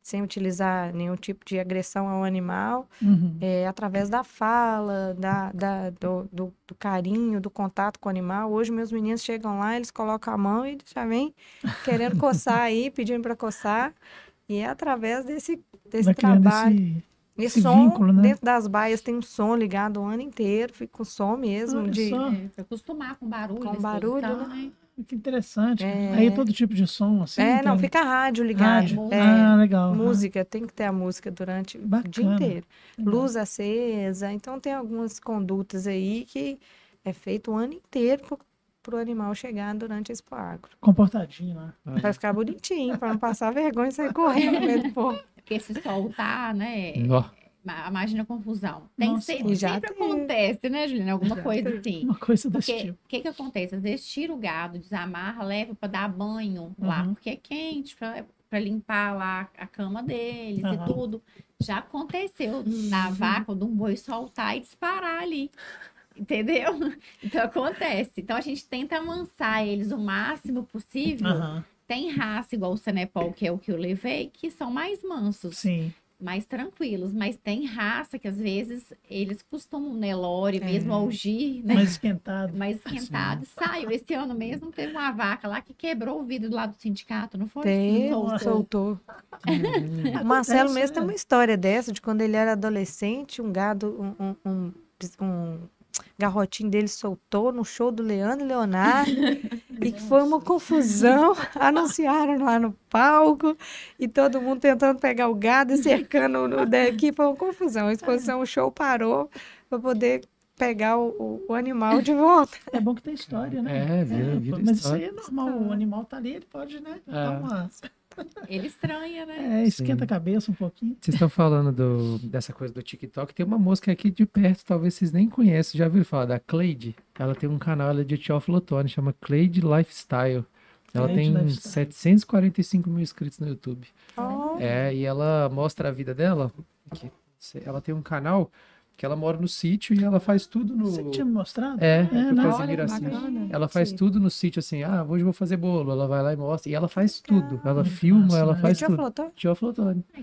sem utilizar nenhum tipo de agressão ao animal, Uhum. é, através da fala, da, da- do, do- do carinho, do contato com o animal. Hoje meus meninos chegam lá, eles colocam a mão e já vêm querendo coçar aí, pedindo para coçar. E é através desse, desse Vai trabalho. esse... E esse som, vínculo, né? dentro das baias tem um som ligado o ano inteiro, fica com som mesmo, Olha de, só. É, acostumar com barulho. Com barulho, né? né? Que interessante. É. Aí todo tipo de som, assim. É, não, tem- fica rádio ligado. Rádio. É, Ah, legal. música, tem que ter a música durante o dia Bacana. inteiro. Legal. Luz acesa, então tem algumas condutas aí que é feito o ano inteiro para o animal chegar durante esse agro. Comportadinho lá. Para ficar bonitinho, para não passar vergonha e sair correndo no meio do povo. Porque se soltar, né? Nó. ma- Imagina a confusão. Tem Nossa, sempre, já sempre acontece, né, Juliana? Alguma Já coisa teve. assim. Uma coisa desse Porque tipo. o que que acontece? Às vezes tira o gado, desamarra, leva para dar banho lá, Uhum. porque é quente, para limpar lá a cama deles Aham. e tudo. Já aconteceu na vaca, de um boi soltar e disparar ali. Entendeu? [LAUGHS] Então acontece. Então a gente tenta amansar eles o máximo possível. Aham, Tem raça, igual o Senepol, que é o que eu levei, que são mais mansos sim. mais tranquilos, mas tem raça que às vezes eles costumam Nelore, É. mesmo algir, né? Mais esquentado. Mais esquentado. Saiu. Esse ano mesmo teve uma vaca lá que quebrou o vidro do lado do sindicato, não foi? Tem, Soltou. soltou. O [LAUGHS] Marcelo Acontece, mesmo tem né? uma história dessa, de quando ele era adolescente, um gado, um, um, um, um garrotinho dele soltou no show do Leandro e Leonardo, [LAUGHS] e que foi uma confusão. [LAUGHS] Anunciaram lá no palco, e todo mundo tentando pegar o gado e cercando o daqui, foi uma confusão. A exposição, o show parou para poder pegar o, o- o animal de volta. É bom que tem história, né? É, vira- vira Mas isso história. aí é normal. O animal tá ali, ele pode, né? Dar É. uma... Ele estranha, né? É, esquenta Sim. a cabeça um pouquinho. Vocês estão falando do- dessa coisa do TikTok. Tem uma música aqui de perto, talvez vocês nem conheçam. Já ouviram falar da Cleide? Ela tem um canal, ela é de Teófilo chama Cleide Lifestyle. Ela Cleide tem Lifestyle. 745 mil inscritos no YouTube. Oh, É, e ela mostra a vida dela. Ela tem um canal que ela mora no sítio e ela faz tudo no. Você tinha me mostrado? É, É, né? você Olha, assim. Ela faz Sim. tudo no sítio, assim, ah, hoje eu vou fazer bolo. Ela vai lá e mostra. E ela faz tudo. Ela filma, massa, ela né? faz tudo.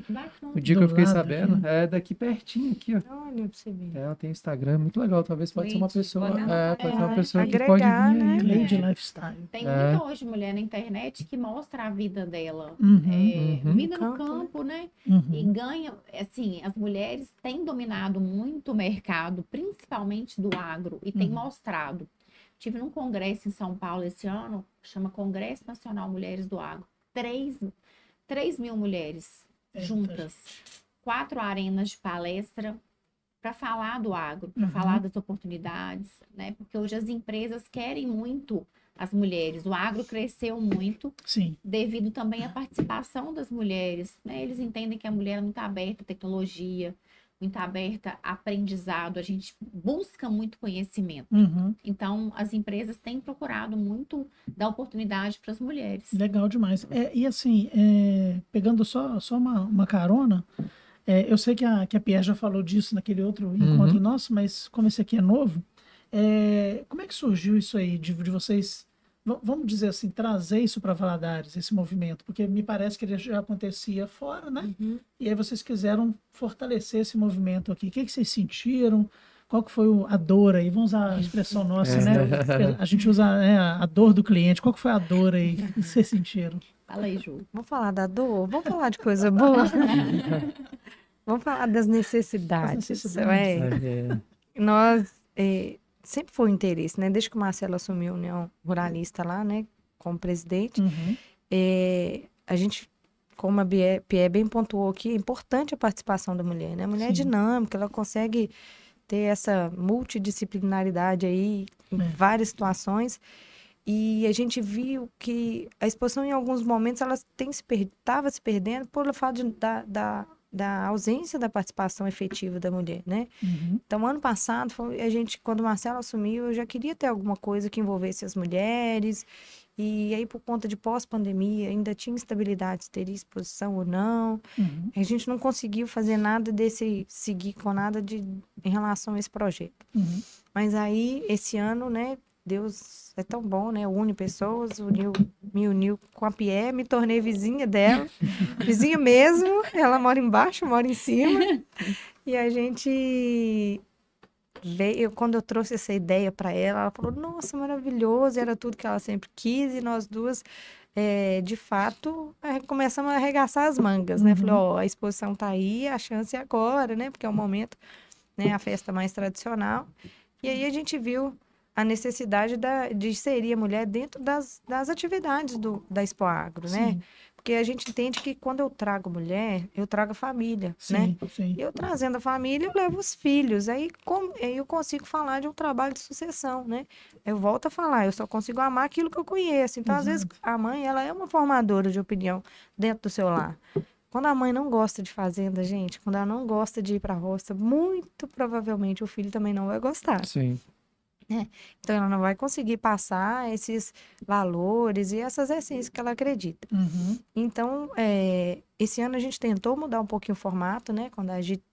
que bacana. O dia que eu fiquei sabendo aqui. é daqui pertinho aqui, ó. Olha pra você ver. É, Ela tem Instagram, muito legal. Talvez pode ser uma pessoa. pode É, pode ser uma É, pessoa que pode vir agregar, né? aí. Lady É. Lifestyle. Tem É. muita hoje mulher na internet que mostra a vida dela. Uhum, É, uhum. Vida no Campo, né? campo, né? E uhum. ganha, assim, as mulheres têm dominado muito o mercado, principalmente do agro, e têm Uhum. mostrado. Tive num congresso em São Paulo esse ano, chama Congresso Nacional Mulheres do Agro. Três, três mil mulheres Eita. juntas, quatro arenas de palestra para falar do agro, para Uhum. falar das oportunidades, né? Porque hoje as empresas querem muito as mulheres. O agro cresceu muito Sim. devido também à participação das mulheres. Né? Eles entendem que a mulher é muito aberta à tecnologia, muito aberta a aprendizado, a gente busca muito conhecimento. Uhum. Então, as empresas têm procurado muito dar oportunidade para as mulheres. Legal demais. É, e assim, é, pegando só, só uma, uma carona, é, eu sei que a, que a Pierre já falou disso naquele outro encontro nosso, mas como esse aqui é novo, é, como é que surgiu isso aí, de, de vocês, vamos dizer assim, trazer isso para Valadares, esse movimento? Porque me parece que ele já acontecia fora, né? Uhum. E aí vocês quiseram fortalecer esse movimento aqui. O que, que vocês sentiram? Qual que foi a dor aí? Vamos usar a expressão nossa, É. né? A gente usa né, a dor do cliente. Qual que foi a dor aí [LAUGHS] que vocês sentiram? Fala aí, Ju. Vamos falar da dor? Vamos falar de coisa boa? [LAUGHS] Vamos falar das necessidades. necessidades. é. É, Nós é, sempre foi o interesse, né? Desde que o Marcelo assumiu a União Ruralista lá, né? Como presidente, Uhum. é, a gente, como a Pierre bem pontuou aqui, é importante a participação da mulher, né? A mulher é Sim. dinâmica, ela consegue ter essa multidisciplinaridade aí em É. várias situações. E a gente viu que a exposição, em alguns momentos, ela tem se estava se perdendo pelo fato de- da, da, da ausência da participação efetiva da mulher, né? Uhum. Então, ano passado, a gente, quando o Marcelo assumiu, eu já queria ter alguma coisa que envolvesse as mulheres. E aí, por conta de pós-pandemia, ainda tinha instabilidade se teria exposição ou não. Uhum. A gente não conseguiu fazer nada desse, seguir com nada de, em relação a esse projeto. Uhum. Mas aí, esse ano, né, Deus é tão bom, né? Une pessoas, uniu, me uniu com a Pierre, me tornei vizinha dela, [LAUGHS] vizinha mesmo. Ela mora embaixo, eu moro em cima. E a gente veio, quando eu trouxe essa ideia para ela, ela falou: Nossa, maravilhoso, era tudo que ela sempre quis, e nós duas. eh, de fato, começamos a arregaçar as mangas, né? Falei, ó, a exposição tá aí, a chance é agora, né? Porque é o momento, né? A festa mais tradicional. E aí a gente viu a necessidade da, de inserir a mulher dentro das, das atividades do, da Expo Agro, né? Sim, Porque a gente entende que quando eu trago mulher, eu trago a família, né? sim, sim. Eu trazendo a família, eu levo os filhos. Aí, como, aí eu consigo falar de um trabalho de sucessão, né? Eu volto a falar, eu só consigo amar aquilo que eu conheço. Então, às vezes, a mãe, ela é uma formadora de opinião dentro do seu lar. Quando a mãe não gosta de fazenda, gente, quando ela não gosta de ir para a roça, muito provavelmente o filho também não vai gostar. sim. [LAUGHS] Então, ela não vai conseguir passar esses valores e essas essências que ela acredita. Uhum. Então, é, esse ano a gente tentou mudar um pouquinho o formato, né? Quando a gente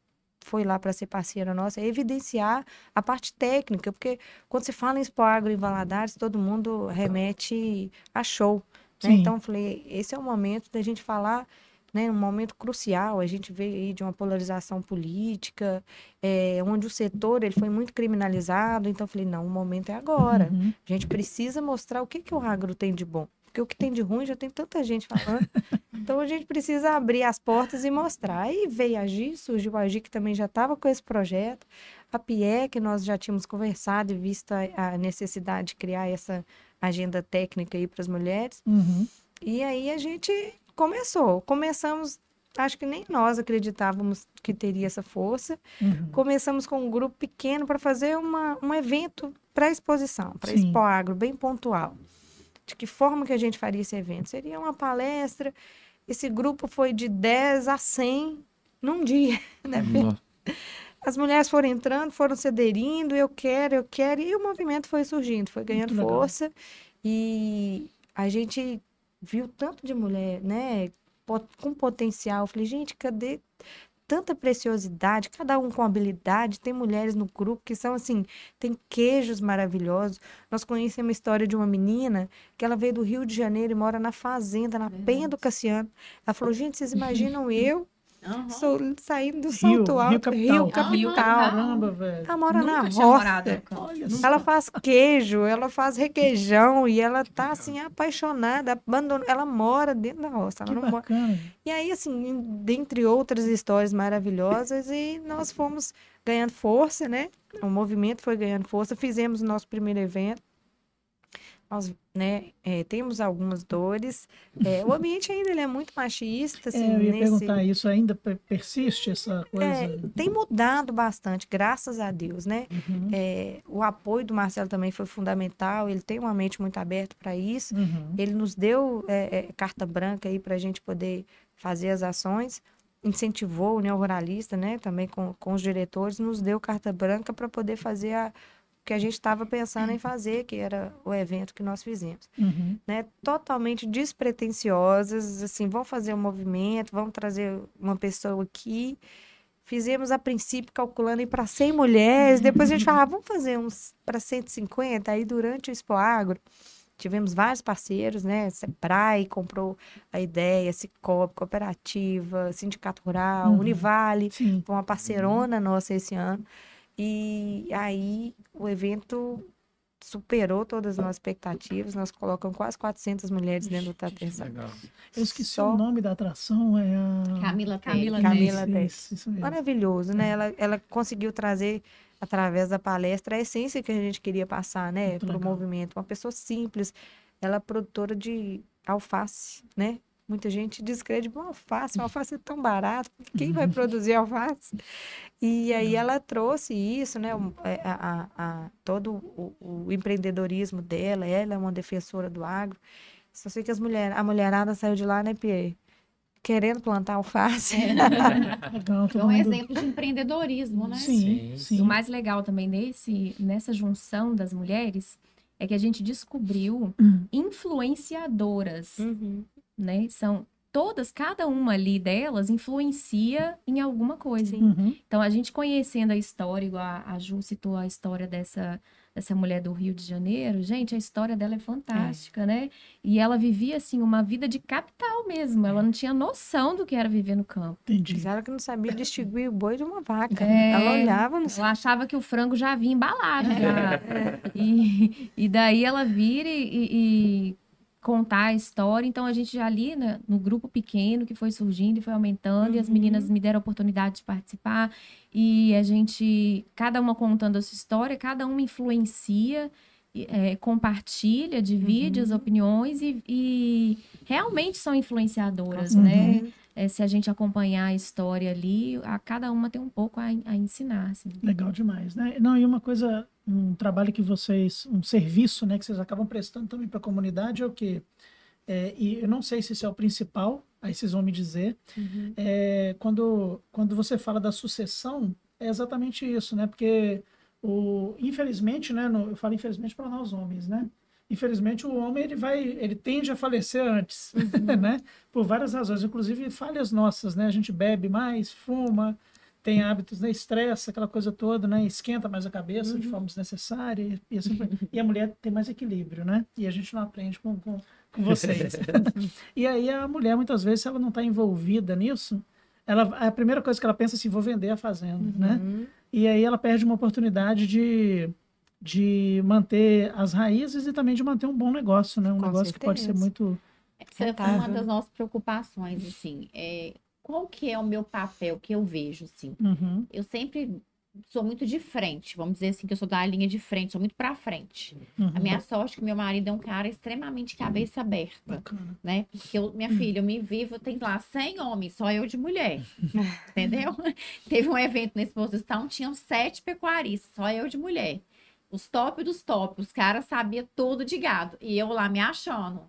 foi lá para ser parceira nossa, é evidenciar a parte técnica, porque quando se fala em Expo Agro em Valadares, todo mundo remete a show. né? Então, eu falei, esse é o momento da gente falar, né? Um momento crucial. A gente veio de uma polarização política, é, onde o setor ele foi muito criminalizado. Então, eu falei, não, o momento é agora. Uhum. A gente precisa mostrar o que, que o agro tem de bom. Porque o que tem de ruim já tem tanta gente falando. [LAUGHS] então a gente precisa abrir as portas e mostrar. Aí veio a Gi, surgiu a Gi, que também já estava com esse projeto. A Pie, que nós já tínhamos conversado e visto a, a necessidade de criar essa agenda técnica aí para as mulheres. Uhum. E aí a gente começou. Começamos, acho que nem nós acreditávamos que teria essa força. Uhum. Começamos com um grupo pequeno para fazer uma, um evento para exposição, para. Expo Agro, bem pontual. De que forma que a gente faria esse evento? Seria uma palestra esse grupo foi de 10 a 100 num dia, [LAUGHS] né? As mulheres foram entrando, foram se aderindo, eu quero, eu quero, e o movimento foi surgindo, foi ganhando força. E a gente viu tanto de mulher, né, com potencial. Eu falei, gente, cadê tanta preciosidade, cada um com habilidade? Tem mulheres no grupo que são assim, tem queijos maravilhosos. Nós conhecemos a história de uma menina que ela veio do Rio de Janeiro e mora na fazenda, na Penha do Cassiano. Ela falou, gente, vocês imaginam [LAUGHS] eu Aham. sou saindo do Rio, Salto Rio Alto, Capital. Rio. Capital. Caramba, velho. Ela mora na Nunca morado roça. Ela faz [LAUGHS] queijo, ela faz requeijão e ela tá assim apaixonada, abandonou, ela mora dentro da roça, ela Que não mora. bacana. E aí assim, dentre outras histórias maravilhosas e nós fomos ganhando força, né? O movimento foi ganhando força, fizemos o nosso primeiro evento. Nós, né, é, temos algumas dores. É, o ambiente ainda ele é muito machista, assim, É, eu ia nesse... perguntar isso, ainda per- persiste essa coisa? É, tem mudado bastante, graças a Deus, né? Uhum, É, o apoio do Marcelo também foi fundamental, ele tem uma mente muito aberta para isso. uhum. Ele nos deu é, é, carta branca aí para a gente poder fazer as ações, incentivou o União Ruralista, né? Também com, com os diretores, nos deu carta branca para poder fazer a, que a gente estava pensando em fazer, que era o evento que nós fizemos Uhum. né, totalmente despretensiosas, assim, vão fazer um movimento, vão trazer uma pessoa aqui. Fizemos a princípio calculando ir para 100 mulheres, depois a gente falava, vamos fazer uns para 150. Aí durante o Expo Agro, tivemos vários parceiros, né? Sebrae comprou a ideia, Cicobi, Cooperativa, Sindicato Rural, Uhum. Univale, Sim. foi uma parceirona nossa esse ano. E aí o evento superou todas as nossas expectativas. Nós colocamos quase 400 mulheres dentro do legal. Eu esqueci Só- o nome da atração, é a... Camila Camila Camila Tess. isso, isso. Maravilhoso, né? Ela, ela conseguiu trazer, através da palestra, a essência que a gente queria passar, né? Para o movimento. Uma pessoa simples. Ela é produtora de alface, né? Muita gente descreditou alface. Alface é tão barato. Quem vai produzir alface? E aí ela trouxe isso, né? um, é, A, a- a- todo o, o empreendedorismo dela. Ela é uma defensora do agro. Só sei que as mulher, a mulherada saiu de lá, né, Pierre? Querendo plantar alface. É [LAUGHS] todo um mundo- exemplo de empreendedorismo, né? Sim, Sim. sim. O mais legal também nesse, nessa junção das mulheres é que a gente descobriu Hum. influenciadoras, Uhum. Né? São todas, cada uma ali delas influencia em alguma coisa. Uhum. Então, a gente conhecendo a história, igual a, a Ju citou a história dessa, dessa mulher do Rio de Janeiro, gente, a história dela é fantástica, né? E ela vivia, assim, uma vida de capital mesmo. Ela não tinha noção do que era viver no campo. Entendi. Diz ela que não sabia distinguir o boi de uma vaca. É. Ela olhava, não Ela achava que o frango já vinha embalado. Já. E, e daí ela vira e- e contar a história. Então a gente já ali né, no grupo pequeno que foi surgindo e foi aumentando, e as Uhum. meninas me deram a oportunidade de participar. E a gente, cada uma contando a sua história, cada uma influencia. é, compartilha, divide as opiniões e, e realmente são influenciadoras, Uhum. né? É, se a gente acompanhar a história ali, a cada uma tem um pouco a, a ensinar, assim. Legal demais, né? Não, e uma coisa, um trabalho que vocês, um serviço, né, que vocês acabam prestando também para a comunidade é o quê? É, e eu não sei se isso é o principal, aí vocês vão me dizer. É, quando, quando você fala da sucessão, é exatamente isso, né? Porque, o, infelizmente, né, no- eu falo infelizmente para nós homens, né? Infelizmente, o homem ele vai, ele tende a falecer antes, [LAUGHS] né? Por várias razões, inclusive falhas nossas, né? A gente bebe mais, fuma, tem hábitos, né? Estressa, aquela coisa toda, né? Esquenta mais a cabeça de forma desnecessária e, e assim E a mulher tem mais equilíbrio, né? E a gente não aprende com, com, com vocês. [LAUGHS] e aí a mulher, muitas vezes, se ela não está envolvida nisso, ela, a primeira coisa que ela pensa é assim, vou vender a fazenda, né? Uhum. E aí ela perde uma oportunidade de, de manter as raízes e também de manter um bom negócio, né? Um Com negócio que pode ser certeza. muito... Essa foi uma das nossas preocupações, assim. É, qual que é o meu papel que eu vejo, assim? Uhum, Eu sempre sou muito de frente, vamos dizer assim, que eu sou da linha de frente, sou muito pra frente. uhum. A minha sorte é que meu marido é um cara extremamente cabeça aberta, Bacana. né? Porque eu, minha filha, eu me vivo, tem lá 100 homens, só eu de mulher, entendeu? [LAUGHS] Teve um evento na exposição, tinham sete pecuaristas, só eu de mulher. Os top dos top. Os caras sabiam tudo de gado. E eu lá me achando.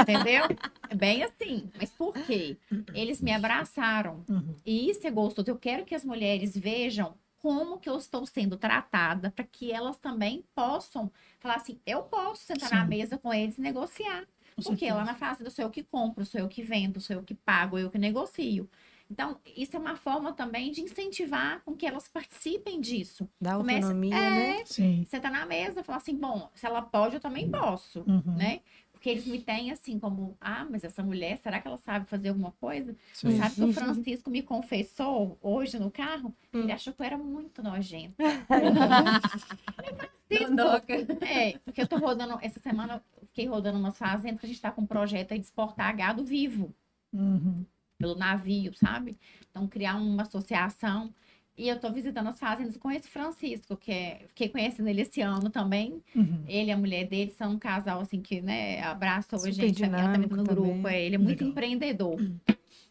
Entendeu? [LAUGHS] É bem assim. Mas por quê? Eles me abraçaram. Uhum. E isso é gostoso. Eu quero que as mulheres vejam como que eu estou sendo tratada para que elas também possam falar assim, eu posso sentar na Sim. mesa com eles e negociar. Com Porque certeza. lá na fazenda sou eu que compro, sou eu que vendo, sou eu que pago, eu que negocio. Então, isso é uma forma também de incentivar com que elas participem disso. Dá Começa- autonomia, é, né? Sim. Sentar na mesa e falar assim, bom, se ela pode, eu também posso, Uhum. né? Porque eles me têm assim como, ah, mas essa mulher, será que ela sabe fazer alguma coisa? Sim. Sabe que o Francisco me confessou hoje no carro? Ele achou que eu era muito nojenta. [LAUGHS] Francisco, é, porque eu tô rodando, essa semana eu fiquei rodando umas fazendas que a gente tá com um projeto aí de exportar gado vivo Uhum. Pelo navio, sabe? Então, criar uma associação. E eu tô visitando as fazendas com esse Francisco, que é, fiquei conhecendo ele esse ano também. Uhum. Ele e a mulher dele são um casal, assim, que, né, abraçou a Super gente. Ela também tá no grupo, também. é, ele é muito Legal. empreendedor.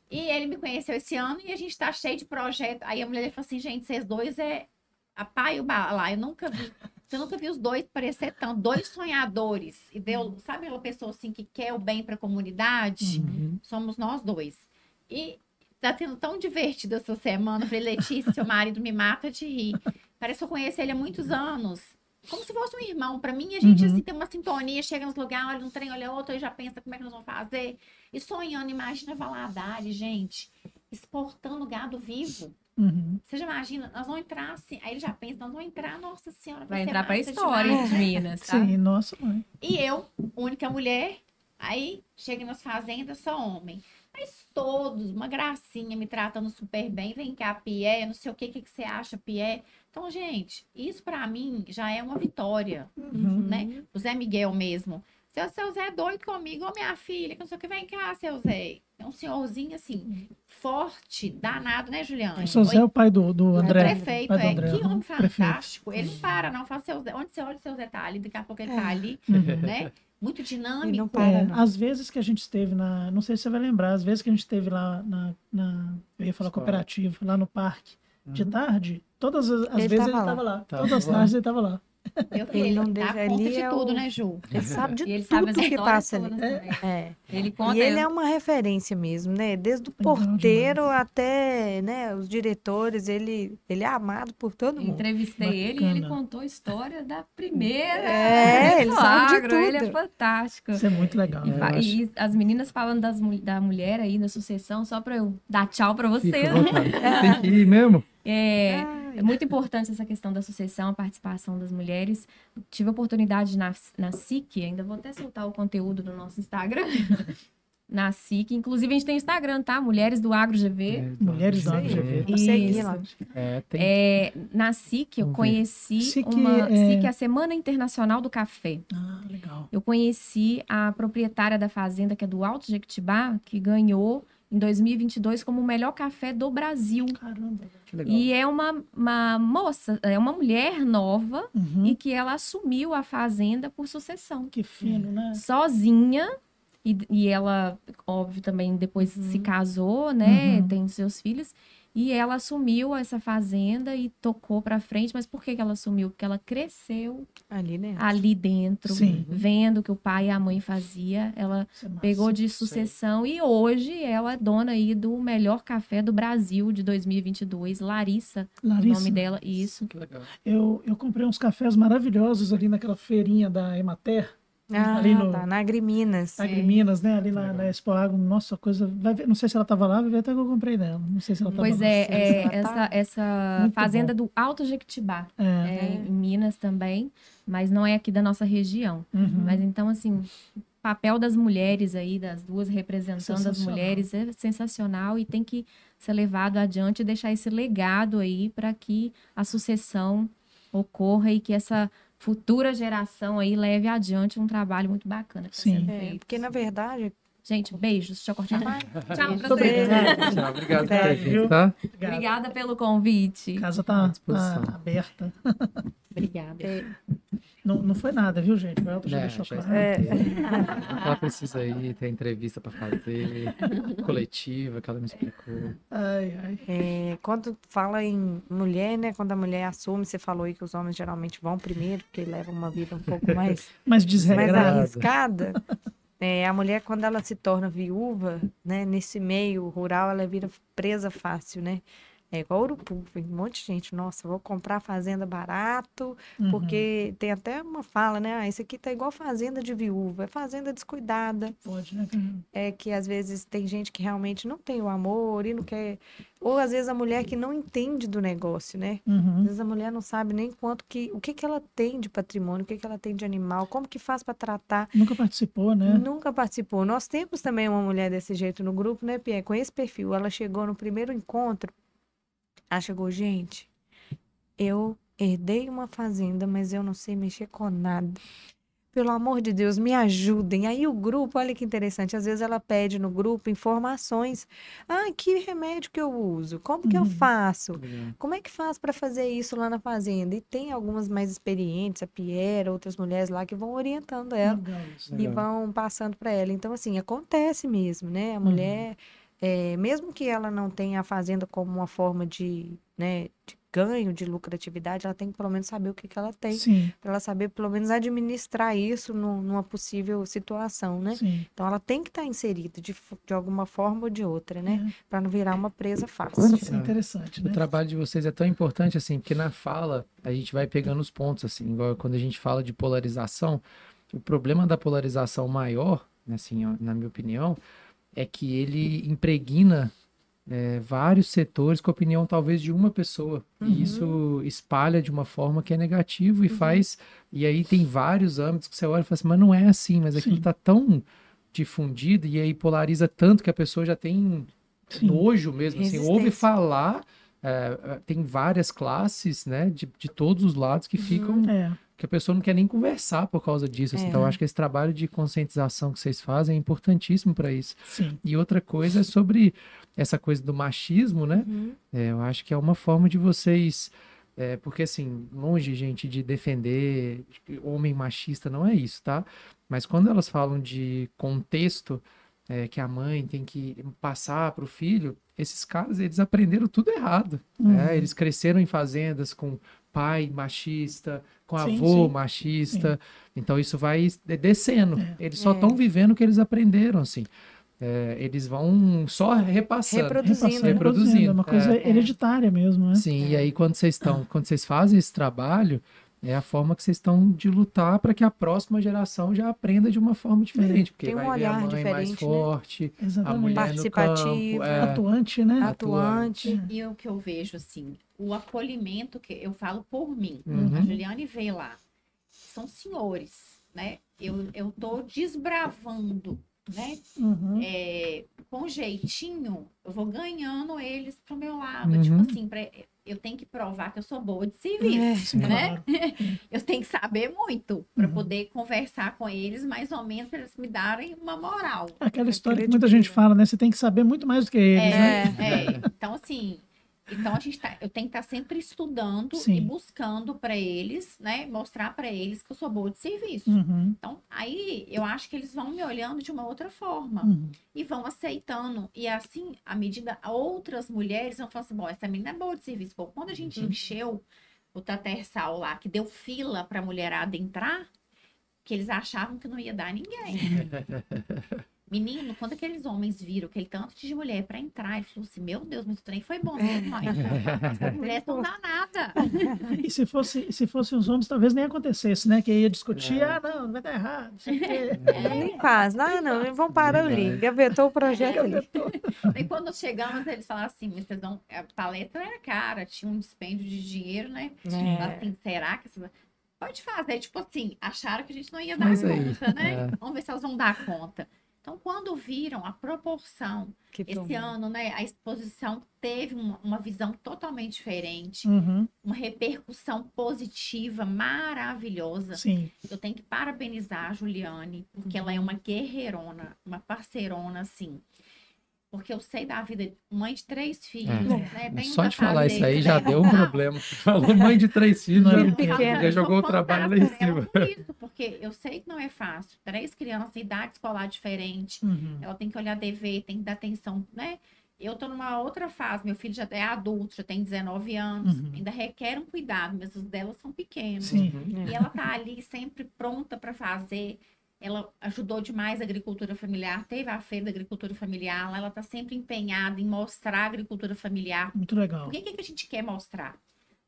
E ele me conheceu esse ano e a gente tá cheio de projeto. Aí a mulher dele falou assim, gente, vocês dois é a pai e o bala. Eu nunca vi, eu nunca vi os dois parecer tanto, dois sonhadores. E deu, sabe aquela pessoa assim que quer o bem pra comunidade? Uhum. Somos nós dois. E tá sendo tão divertido essa semana. Eu falei, Letícia, seu marido me mata de rir. Parece que eu conheço ele há muitos anos. Como se fosse um irmão. Pra mim, a gente Uhum. assim, tem uma sintonia, chega nos lugares, olha um trem, olha outro, e já pensa como é que nós vamos fazer. E sonhando, imagina Valadares, gente, exportando gado vivo. Uhum. Você já imagina, nós vamos entrar assim, aí ele já pensa, nós vamos entrar, nossa senhora, Vai ser entrar pra massa história de né? Minas, tá? Sim, nossa mãe. E eu, única mulher, aí chega nas fazendas, só homem. Mas todos, uma gracinha, me tratando super bem. Vem cá, Pierre, não sei o que, o que, que você acha, Pierre. Então, gente, isso pra mim já é uma vitória, Uhum. né? O Zé Miguel mesmo. Seu, seu Zé é doido comigo, ô minha filha, que não sei o que, vem cá, seu Zé. É um senhorzinho, assim, forte, danado, né, Juliana? O seu Zé é o pai do, do André. prefeito, pai do é. André, que uhum. homem Prefeito. fantástico. Ele não para, não. Fala, seu Zé, onde você olha, seu Zé tá ali, daqui a pouco ele É. tá ali, Uhum. [LAUGHS] né? Muito E dinâmico. não para, É, não. às vezes que a gente esteve na. Não sei se você vai lembrar, às vezes que a gente esteve lá na. na- eu ia falar Escola. cooperativa, lá no parque, de Uhum. tarde, todas as, as Ele vezes ele tava lá. estava lá. Tava Todas as lá. tardes ele estava lá. Meu filho, Ele não dá deixa- conta ali de é tudo, o- né, Ju? Ele sabe de ele sabe tudo as que passa ali. todas também. É. Ele conta E ele é uma referência mesmo, né? Desde o porteiro até, né, os diretores, ele, ele é amado por todo mundo. entrevistei ele e ele Bacana. contou a história da primeira. É, ele sabe de agro, Ele é tudo. fantástico. Isso é muito legal. E, né? e as meninas falando das, da mulher aí na sucessão, só pra eu dar tchau pra à vontade. [LAUGHS] Tem que ir mesmo? É, Ai, é muito importante essa questão da sucessão, a participação das mulheres. Tive a oportunidade na, na SIC, ainda vou até soltar o conteúdo do nosso Instagram. [LAUGHS] na SIC. Inclusive, a gente tem Instagram, tá? Mulheres do Agro GV. Mulheres do Isso Agro aí. GV. Isso. lá. É, tem. É, na SIC, eu conheci SIC uma. é- SIC é a Semana Internacional do Café. Ah, legal. Eu conheci a proprietária da fazenda, que é do Alto Jequitibá, que ganhou em 2022 como o melhor café do Brasil. Caramba. Que legal. E é uma, uma moça, é uma mulher nova Uhum. e que ela assumiu a fazenda por sucessão. Que fino, né? Sozinha. E, e ela, óbvio, também depois se casou, né? Uhum. Tem seus filhos. E ela assumiu essa fazenda e tocou pra frente. Mas por que, que ela assumiu? Porque ela cresceu Ali, né? ali dentro, Sim. vendo o que o pai e a mãe fazia. Ela é pegou de sucessão e hoje ela é dona aí do melhor café do Brasil de 2022, Larissa, o Larissa, nome dela, isso. Que legal. Eu, eu comprei uns cafés maravilhosos ali naquela feirinha da Emater, Ah, ali no- tá, na Agriminas. Agriminas, né? Ali na, na Expo Agro. Nossa, coisa. Vai ver, não sei se ela tava lá, vai ver até que eu comprei dela. Não sei se ela tava Pois lá. é, é, Ela tá- essa, essa Muito fazenda do Alto Jequitibá, É. é, em Minas também, mas não é aqui da nossa região. Uhum. Mas então, assim, o papel das mulheres aí, das duas representando as mulheres, é sensacional e tem que ser levado adiante e deixar esse legado aí para que a sucessão ocorra e que essa futura geração aí leve adiante um trabalho muito bacana que tá Sim. É, porque, na verdade, Gente, beijos. Deixa eu cortar. Tchau Muito pra vocês. Tchau, obrigado Até, por ter viu? vindo, tá? Obrigado. Obrigada pelo convite. A casa À tá, disposição. tá aberta. Obrigada. é, Não, não foi nada, viu, gente? O Elton já É, deixou claro. É. [LAUGHS] Ela precisa ir, ter entrevista para fazer, coletiva, que ela me explicou. Ai, ai. É, quando fala em mulher, né? Quando a mulher assume, você falou aí que os homens geralmente vão primeiro, porque levam uma vida um pouco mais, [LAUGHS] mais desregrado. arriscada. É, a mulher, quando ela se torna viúva, né? Nesse meio rural, ela vira presa fácil, né? É igual Urupu, tem um monte de gente, nossa, vou comprar fazenda barato, Uhum. porque tem até uma fala, né? Ah, esse aqui tá igual fazenda de viúva, é fazenda descuidada. Pode, né? cara? é que às vezes tem gente que realmente não tem o amor e não quer. Ou às vezes a mulher que não entende do negócio, né? Às Uhum. vezes a mulher não sabe nem quanto que. O que, que ela tem de patrimônio, o que, que ela tem de animal, como que faz para tratar. Nunca participou, né? Nunca participou. Nós temos também uma mulher desse jeito no grupo, né, Pierre? Com esse perfil. Ela chegou no primeiro encontro. Ela chegou, gente, eu herdei uma fazenda, mas eu não sei mexer com nada. Pelo amor de Deus, me ajudem. Aí o grupo, olha que interessante, às vezes ela pede no grupo informações. Ah, que remédio que eu uso? Como que eu Uhum. faço? Legal. Como é que faz para fazer isso lá na fazenda? E tem algumas mais experientes, a Pierre, outras mulheres lá que vão orientando ela Legal e Legal. vão passando para ela. Então, assim, acontece mesmo, né? A mulher, é, mesmo que ela não tenha a fazenda como uma forma de, né, de ganho, de lucratividade, ela tem que pelo menos saber o que, que ela tem, para ela saber pelo menos administrar isso nu- numa possível situação, né? sim. Então, ela tem que estar inserida de, de alguma forma ou de outra, né? É. Para não virar uma presa fácil. Isso é interessante, O né? trabalho de vocês é tão importante assim, porque na fala a gente vai pegando os pontos assim, igual quando a gente fala de polarização, o problema da polarização maior, né, assim, na minha opinião, é que ele impregna é, vários setores com a opinião talvez de uma pessoa. Uhum. E isso espalha de uma forma que é negativo e faz. E aí tem vários âmbitos que você olha e fala assim, mas não é assim, mas aquilo está tão difundido e aí polariza tanto que a pessoa já tem Sim. nojo mesmo, assim, ouve falar, é, é, tem várias classes, né, de, de todos os lados que ficam, É, que a pessoa não quer nem conversar por causa disso, assim. É. então eu acho que esse trabalho de conscientização que vocês fazem é importantíssimo para isso. sim. E outra coisa é sobre essa coisa do machismo, né, Uhum. é, eu acho que é uma forma de vocês, é, porque assim, longe, gente, de defender homem machista, não é isso, tá? Mas quando elas falam de contexto, é, que a mãe tem que passar para o filho, esses caras, eles aprenderam tudo errado. Uhum. né? Eles cresceram em fazendas com pai machista, com Sim, avô sim, machista. Então isso vai de- descendo. É. Eles só É. estão vivendo o que eles aprenderam, assim. É, eles vão só repassando. Reproduzindo, Repassando, né? Reproduzindo, É uma coisa é. hereditária mesmo, né? Sim, e aí quando vocês estão, quando vocês fazem esse trabalho, é a forma que vocês estão de lutar para que a próxima geração já aprenda de uma forma diferente, porque Tem um vai ver a olhar mãe mais diferente, né? forte, a Exatamente. mulher no Participativo, campo, é, Atuante, né? Atuante. E o que eu vejo, assim, o acolhimento que eu falo por mim. Uhum. A Juliane veio lá. São senhores, né? Eu, eu tô desbravando, né? Uhum. É, com jeitinho, eu vou ganhando eles pro meu lado. Uhum. Tipo assim, pra- eu tenho que provar que eu sou boa de serviço. É. Sim, né? claro. [LAUGHS] Eu tenho que saber muito para Uhum. poder conversar com eles, mais ou menos, para eles me darem uma moral. Aquela história que muita gente é. fala, né? Você tem que saber muito mais do que eles, né? É, é. Então, assim, então a gente tá, eu tenho que estar sempre estudando Sim. e buscando para eles, né? Mostrar para eles que eu sou boa de serviço. Uhum. Então, aí eu acho que eles vão me olhando de uma outra forma Uhum. e vão aceitando. E assim, à medida, outras mulheres vão falando assim: bom, essa menina é boa de serviço. Bom, quando a gente Uhum. encheu o Tatersal lá, que deu fila para a mulherada entrar, que eles achavam que não ia dar ninguém. [LAUGHS] Menino, quando aqueles homens viram aquele tanto de mulher para entrar, ele falou assim: Meu Deus, mas o trem foi bom mesmo, mãe. Essas mulheres não dá nada. E se fosse, se fosse os homens, talvez nem acontecesse, né? Que ia discutir, É. ah, não, vai dar errado. não quê. Nem faz. Ah, não, vamos parar ali. Gavetou o projeto ali. Aí quando chegamos, eles falaram assim: mas vocês vão... A palestra era cara, tinha um dispêndio de dinheiro, né? É. Assim, será que essas... Pode fazer, tipo assim, acharam que a gente não ia dar Mas aí, conta, né? é. Vamos ver se elas vão dar conta. Então, quando viram a proporção, Que esse ano, né, a exposição teve uma, uma visão totalmente diferente, Uhum. uma repercussão positiva maravilhosa. Sim. Eu tenho que parabenizar a Juliane, porque ela é uma guerreirona, uma parceirona, assim. Porque eu sei da vida, mãe de três filhos, É. né? Tem Só de falar isso aí já né? deu um problema. [LAUGHS] Falou mãe de três filhos, Não, pequeno. pra já jogou o trabalho lá em cima. por isso, porque eu sei que não é fácil. Três crianças, idade escolar diferente, Uhum. ela tem que olhar dever, tem que dar atenção, né? Eu tô numa outra fase, meu filho já é adulto, já tem 19 anos, Uhum. ainda requer um cuidado, mas os delas são pequenos. Sim. E ela tá ali sempre pronta para fazer. Ela ajudou demais a agricultura familiar, teve a feira da agricultura familiar, lá ela tá sempre empenhada em mostrar a agricultura familiar. Muito legal. O que, que a gente quer mostrar?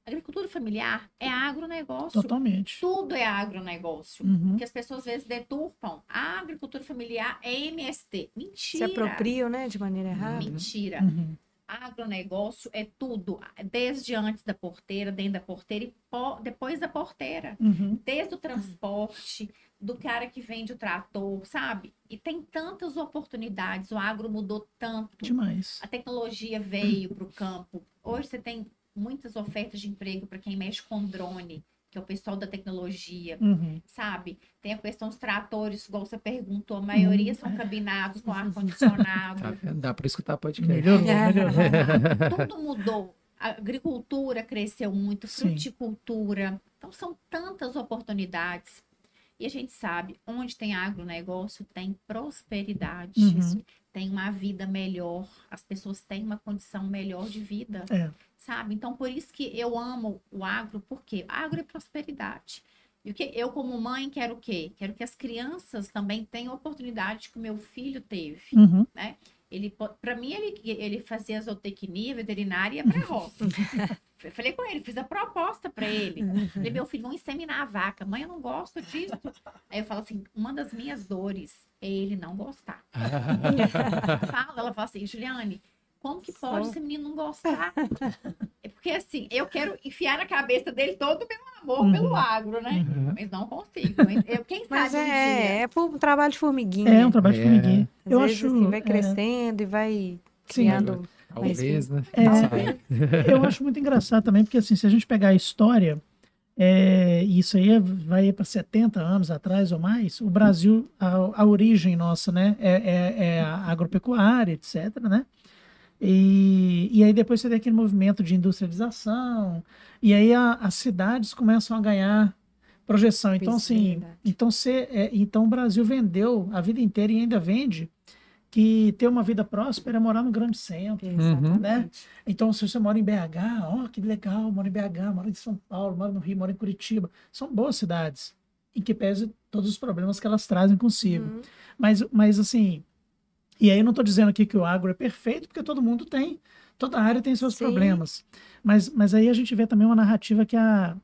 A agricultura familiar é agronegócio. Totalmente. Tudo é agronegócio. Uhum. Porque as pessoas às vezes deturpam. A agricultura familiar é MST. Se Mentira. apropriam, né, de maneira errada. Mentira. Uhum. Agronegócio é tudo. Desde antes da porteira, dentro da porteira e po- depois da porteira. Uhum. Desde o transporte, do cara que vende o trator, sabe? E tem tantas oportunidades. O agro mudou tanto. Demais. A tecnologia veio para o campo. Hoje você tem muitas ofertas de emprego para quem mexe com drone, que é o pessoal da tecnologia, Uhum. sabe? Tem a questão dos tratores, igual você perguntou, a maioria Uhum. são cabinados com [LAUGHS] ar-condicionado. Tá? Dá para escutar podcast. Melhorou, É. melhorou. Tudo mudou. A agricultura cresceu muito, Sim. fruticultura. Então, são tantas oportunidades. E a gente sabe, onde tem agronegócio, tem prosperidade. Uhum. Tem uma vida melhor. As pessoas têm uma condição melhor de vida. É. Sabe? Então, por isso que eu amo o agro, porque agro é prosperidade. E o que eu, como mãe, quero o quê? Quero que as crianças também tenham a oportunidade que o meu filho teve. Uhum. Ele, para mim, ele, ele fazia zootecnia, veterinária para [LAUGHS] roça. Eu Falei com ele, fiz a proposta para ele. Falei, meu filho, vamos inseminar a vaca. Mãe, eu não gosto disso. Aí eu falo assim, uma das minhas dores é ele não gostar. [LAUGHS] Fala, ela fala assim, Juliane, como que pode esse menino não gostar? [LAUGHS] É porque assim, eu quero enfiar na cabeça dele todo o meu amor Uhum. pelo agro, né? Uhum. Mas não consigo. Eu, quem Mas sabe um dia. é, é por um trabalho de formiguinha. É um trabalho de É. formiguinha. Às Eu vezes, acho. assim, vai é, crescendo e vai Sim. criando. Talvez, né? É. [LAUGHS] Eu acho muito engraçado também, porque assim, se a gente pegar a história, é, e isso aí é- vai para 70 anos atrás ou mais, o Brasil, a, a origem nossa, né, é, é- é a agropecuária, etc, né? E, e aí depois você tem aquele movimento de industrialização, e aí a- as cidades começam a ganhar projeção. Então, assim, Visibilidade. então, você, é, então o Brasil vendeu a vida inteira e ainda vende que ter uma vida próspera é morar no grande centro. Uhum. Né? Então, se você mora em BH, ó, que legal, mora em BH, mora em São Paulo, mora no Rio, mora em Curitiba. São boas cidades, em que pese todos os problemas que elas trazem consigo. Uhum. Mas, mas assim, e aí eu não estou dizendo aqui que o agro é perfeito, porque todo mundo tem, toda área tem seus Sim. problemas. Mas, mas aí a gente vê também uma narrativa que a,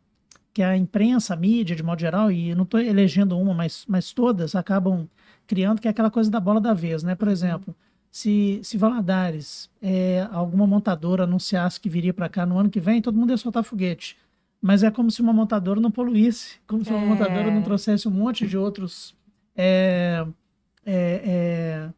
que a imprensa, a mídia, de modo geral, e não estou elegendo uma, mas, mas todas acabam criando, que é aquela coisa da bola da vez, né? Por exemplo, se, se Valadares, é, alguma montadora anunciasse que viria para cá no ano que vem, todo mundo ia soltar foguete. Mas é como se uma montadora não poluísse, como se uma É. montadora não trouxesse um monte de outros. é,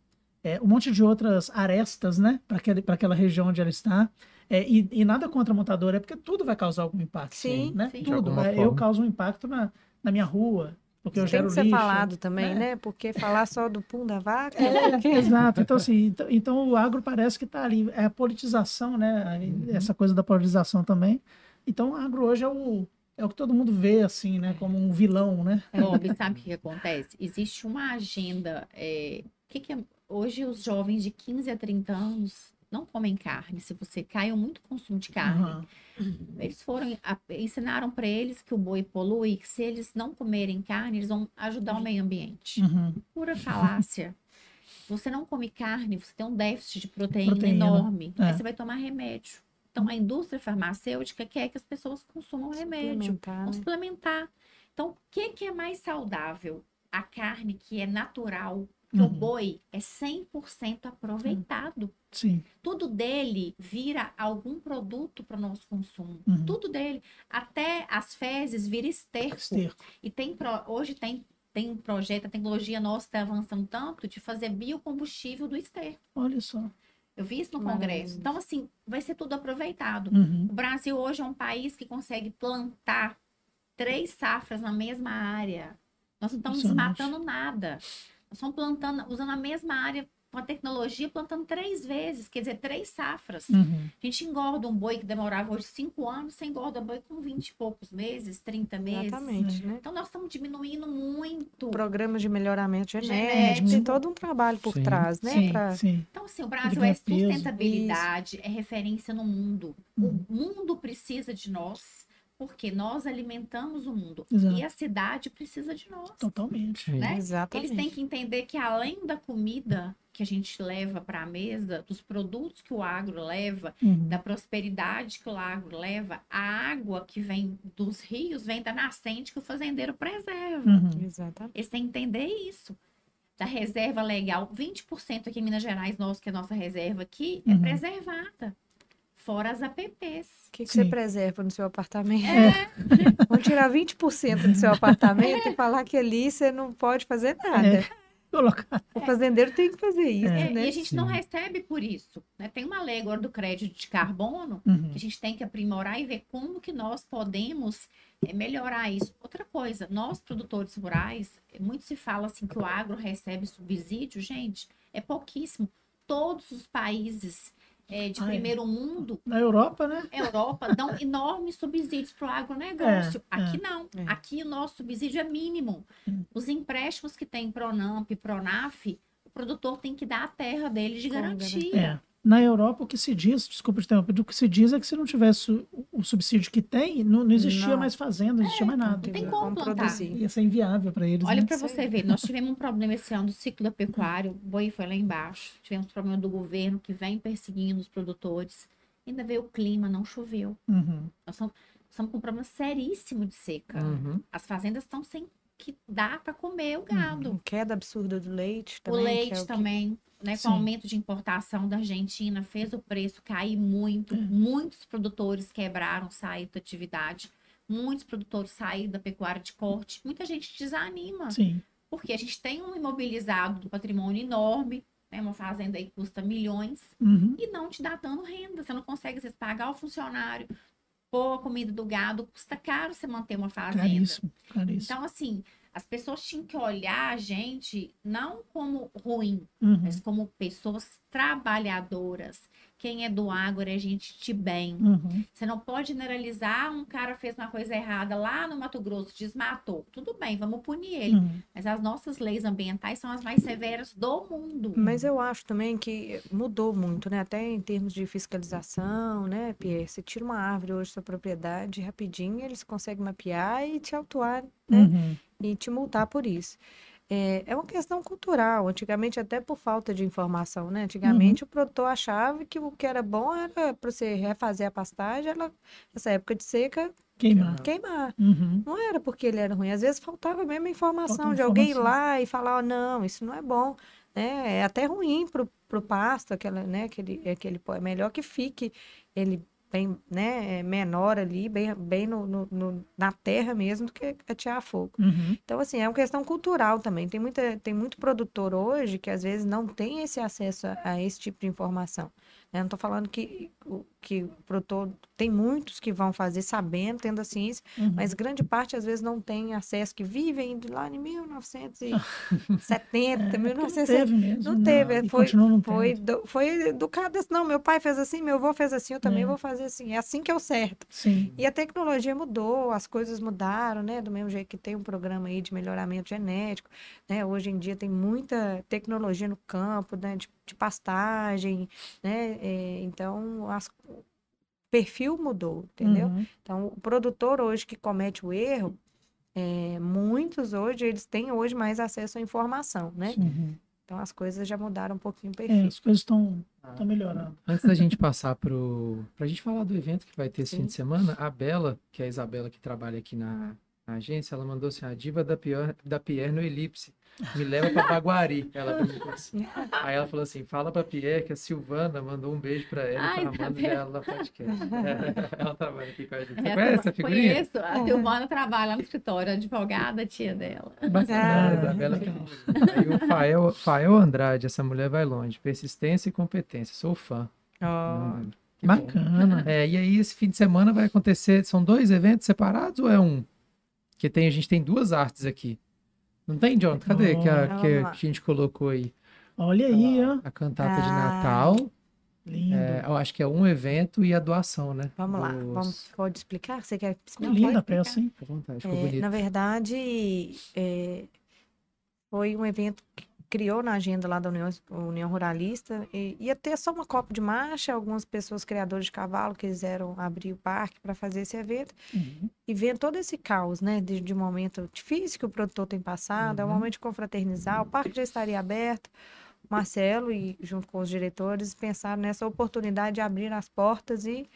é, é, é, um monte de outras arestas, né, para aquela região onde ela está. É, e, e nada contra a montadora, é porque tudo vai causar algum impacto. Sim, né? sim. Tudo. É, eu causo um impacto na, na minha rua, porque eu Isso tem gero que ser lixo. falado também, né? né? Porque falar só do pum da vaca. É, [LAUGHS] exato. Então, assim, então, então o agro parece que está ali. É a politização, né? Essa coisa da politização também. Então, o agro hoje é o, é o que todo mundo vê, assim, né? Como um vilão, né? Bob, [LAUGHS] sabe o que acontece? Existe uma agenda. é, que que é- hoje os jovens de 15 a 30 anos não comem carne. Se você caiu muito consumo de carne, Aham. eles foram a- ensinaram para eles que o boi polui, que se eles não comerem carne, eles vão ajudar o meio ambiente. Uhum. Pura falácia. Você não come carne, você tem um déficit de proteína, Proteína, enorme. é. Aí você vai tomar remédio. Então, a indústria farmacêutica quer que as pessoas consumam remédio Suplementar, vamos né? suplementar. Então, o que, que é mais saudável? A carne que é natural, que o Uhum. boi é 100% aproveitado. Sim. Tudo dele vira algum produto para o nosso consumo. Uhum. Tudo dele. Até as fezes vira esterco. Esterco. E tem pro- hoje tem, tem um projeto, a tecnologia nossa está avançando tanto de fazer biocombustível do esterco. Olha só. Eu vi isso no. Congresso. Então, assim, vai ser tudo aproveitado. Uhum. O Brasil hoje é um país que consegue plantar três safras na mesma área. Nós não estamos desmatando nada. Estamos plantando, usando a mesma área com a tecnologia plantando três vezes, quer dizer, três safras. Uhum. A gente engorda um boi que demorava hoje cinco anos, você engorda um boi com 20 e poucos meses, 30 meses. Exatamente, né? Então nós estamos diminuindo muito. Programas de melhoramento genético, tem todo um trabalho por Sim. trás, né? Sim, pra- sim. Então, assim, o Brasil é sustentabilidade, é referência no mundo. Uhum. O mundo precisa de nós, porque nós alimentamos o mundo. Exato. E a cidade precisa de nós. Totalmente. Né? Exatamente. Eles têm que entender que além da comida que a gente leva para a mesa, dos produtos que o agro leva, Uhum. da prosperidade que o agro leva, a água que vem dos rios vem da nascente que o fazendeiro preserva. Uhum. Exatamente. Eles têm que entender isso. Da reserva legal, 20% aqui em Minas Gerais, nós, que é a nossa reserva aqui, é Uhum. preservada. Fora as APPs. O que, que você preserva no seu apartamento? É, [LAUGHS] Vamos tirar 20% do seu apartamento e falar que ali você não pode fazer nada. Colocar. O fazendeiro tem que fazer isso, é, né? e a gente não Sim. recebe por isso. né? Tem uma lei agora do crédito de carbono Uhum. que a gente tem que aprimorar e ver como que nós podemos eh, melhorar isso. Outra coisa, nós produtores rurais, eh, muito se fala assim que o agro recebe subsídio, gente, é pouquíssimo. Todos os países eh, de é. primeiro mundo, Na Europa, né? Europa, dão [LAUGHS] enormes subsídios para o agronegócio. É, Aqui não. É. Aqui o nosso subsídio é mínimo. Hum. Os empréstimos que tem Pronamp Pronaf, o produtor tem que dar a terra dele de Com garantia. É. Na Europa, o que se diz, desculpa te interromper, o que se diz é que se não tivesse o, o subsídio que tem, não, não existia Não. mais fazenda, não existia mais nada. tem Entendeu? como plantar. produzir. Ia ser inviável para eles. Olha né? para você ver, nós tivemos um problema esse ano do ciclo da pecuária, o boi foi lá embaixo. Tivemos problema do governo que vem perseguindo os produtores. Ainda veio o clima, não choveu. Uhum. Nós estamos, estamos com um problema seríssimo de seca. Uhum. As fazendas estão sem que dá para comer o gado. Queda absurda do leite o também. que leite é o que- também, né? Sim. Com o aumento de importação da Argentina, fez o preço cair muito. É. Muitos produtores quebraram, saíram da atividade. Muitos produtores saíram da pecuária de corte. Muita gente desanima. Sim. Porque a gente tem um imobilizado do patrimônio enorme, né? Uma fazenda aí que custa milhões Uhum. e não te dá dando renda. Você não consegue, às vezes, pagar o funcionário, pôr a comida do gado, custa caro você manter uma fazenda. Caríssimo, caríssimo. Então, assim, as pessoas tinham que olhar a gente não como ruim, Uhum. mas como pessoas trabalhadoras. Quem é do agro é gente de bem. Uhum. Você não pode generalizar, um cara fez uma coisa errada lá no Mato Grosso, desmatou. Tudo bem, vamos punir ele. Uhum. Mas as nossas leis ambientais são as mais severas do mundo. Mas eu acho também que mudou muito, né? Até em termos de fiscalização, né, Pierre? Você tira uma árvore hoje da sua propriedade, rapidinho eles conseguem mapear e te autuar, né? Uhum. E te multar por isso. É, é uma questão cultural, antigamente até por falta de informação, né? Antigamente o produtor achava que o que era bom era para você refazer a pastagem, ela, nessa época de seca, Queimar. queimar. Uhum. Não era porque ele era ruim, às vezes faltava mesmo informação Faltava de alguém ir informação. lá e falar, ó, não, isso não é bom, né? É até ruim pro, pro pasto, aquela, né, aquele, aquele, pó. é melhor que fique ele bem, né, é menor ali, bem, bem no, no- no- na terra mesmo, do que atear fogo. Uhum. Então, assim, é uma questão cultural também. Tem, muita, tem muito produtor hoje que às vezes não tem esse acesso a, a esse tipo de informação. Né? Não estou falando que, que o produtor. Tem muitos que vão fazer sabendo, tendo a ciência, Uhum. mas grande parte às vezes não tem acesso, que vivem de lá em 1970, [LAUGHS] É, porque não 1960. teve mesmo. Não teve, foi- não Foi, do- foi educado assim, não, meu pai fez assim, meu avô fez assim, eu também É. vou fazer assim. É assim que é o certo. Sim. E a tecnologia mudou, as coisas mudaram, né? Do mesmo jeito que tem um programa aí de melhoramento genético, né? Hoje em dia tem muita tecnologia no campo, né? De, de pastagem, né? É, então, as- o perfil mudou, entendeu? Uhum. Então, o produtor hoje que comete o erro, é, muitos hoje, eles têm hoje mais acesso à informação, né? Uhum. Então, as coisas já mudaram um pouquinho o É, perfil. as coisas estão melhorando. Antes da gente passar pro. Pra gente falar do evento que vai ter esse Sim. fim de semana, a Bela, que é a Isabela que trabalha aqui na, na agência, ela mandou assim: a diva da, pior, da Pierre no Elipse. Me leva pra Baguari. Ela [LAUGHS] assim. Aí ela falou assim: fala pra Pierre que a Silvana mandou um beijo pra ela Ai, pra tá Amanda vendo? dela na podcast. [LAUGHS] [LAUGHS] ela trabalha aqui com a gente. Você É, conhece a figurinha? Conheço. A Silvana trabalha no escritório, advogada, tia dela. Ah, Bacana. Legal. Aí o Fael, Fael Andrade, essa mulher vai longe. Persistência e competência. Sou fã. Bom. Bacana. É, e aí esse fim de semana vai acontecer, são dois eventos separados ou é um? Que tem, a gente tem duas artes aqui. Não tem, John? Cadê que a, que lá. a gente colocou aí? Olha aí, ó. A cantata de Ah, Natal. Lindo. É, eu acho que é um evento e a doação, né? Vamos lá, Dos- vamos, pode explicar? Você quer Ficou explicar? linda a peça, hein? Fica à vontade, ficou É, bonito. na verdade, é, foi um evento que criou na agenda lá da União, União Ruralista. E, ia ter só uma copa de marcha, algumas pessoas criadoras de cavalo quiseram abrir o parque para fazer esse evento. Uhum. E vendo todo esse caos, né, de, de um momento difícil que o produtor tem passado, é um Uhum. momento de confraternizar, o parque já estaria aberto. Marcelo e junto com os diretores pensaram nessa oportunidade de abrir as portas e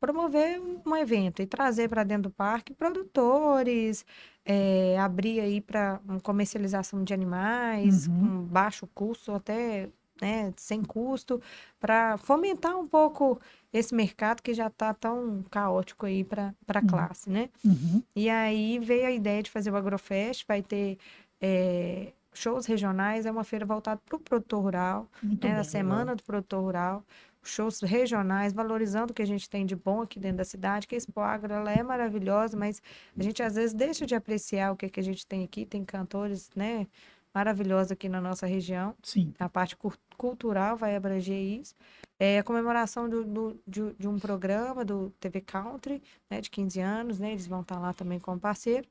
promover um, evento e trazer para dentro do parque produtores, eh, abrir aí para comercialização de animais Uhum. com baixo custo, até né, sem custo, para fomentar um pouco esse mercado que já está tão caótico aí para a Uhum. classe, né? Uhum. E aí veio a ideia de fazer o Agrofest, vai ter eh, shows regionais, é uma feira voltada para o produtor rural, né, a Semana do Produtor Rural, shows regionais, valorizando o que a gente tem de bom aqui dentro da cidade, que a Expo Agro, ela é maravilhosa, mas a gente às vezes deixa de apreciar o que, que a gente tem aqui, tem cantores, né, maravilhosos aqui na nossa região, Sim. a parte cultural vai abranger isso, é a comemoração do, do- de, de um programa do TV Country, né, de 15 anos, né, eles vão estar lá também como parceiro,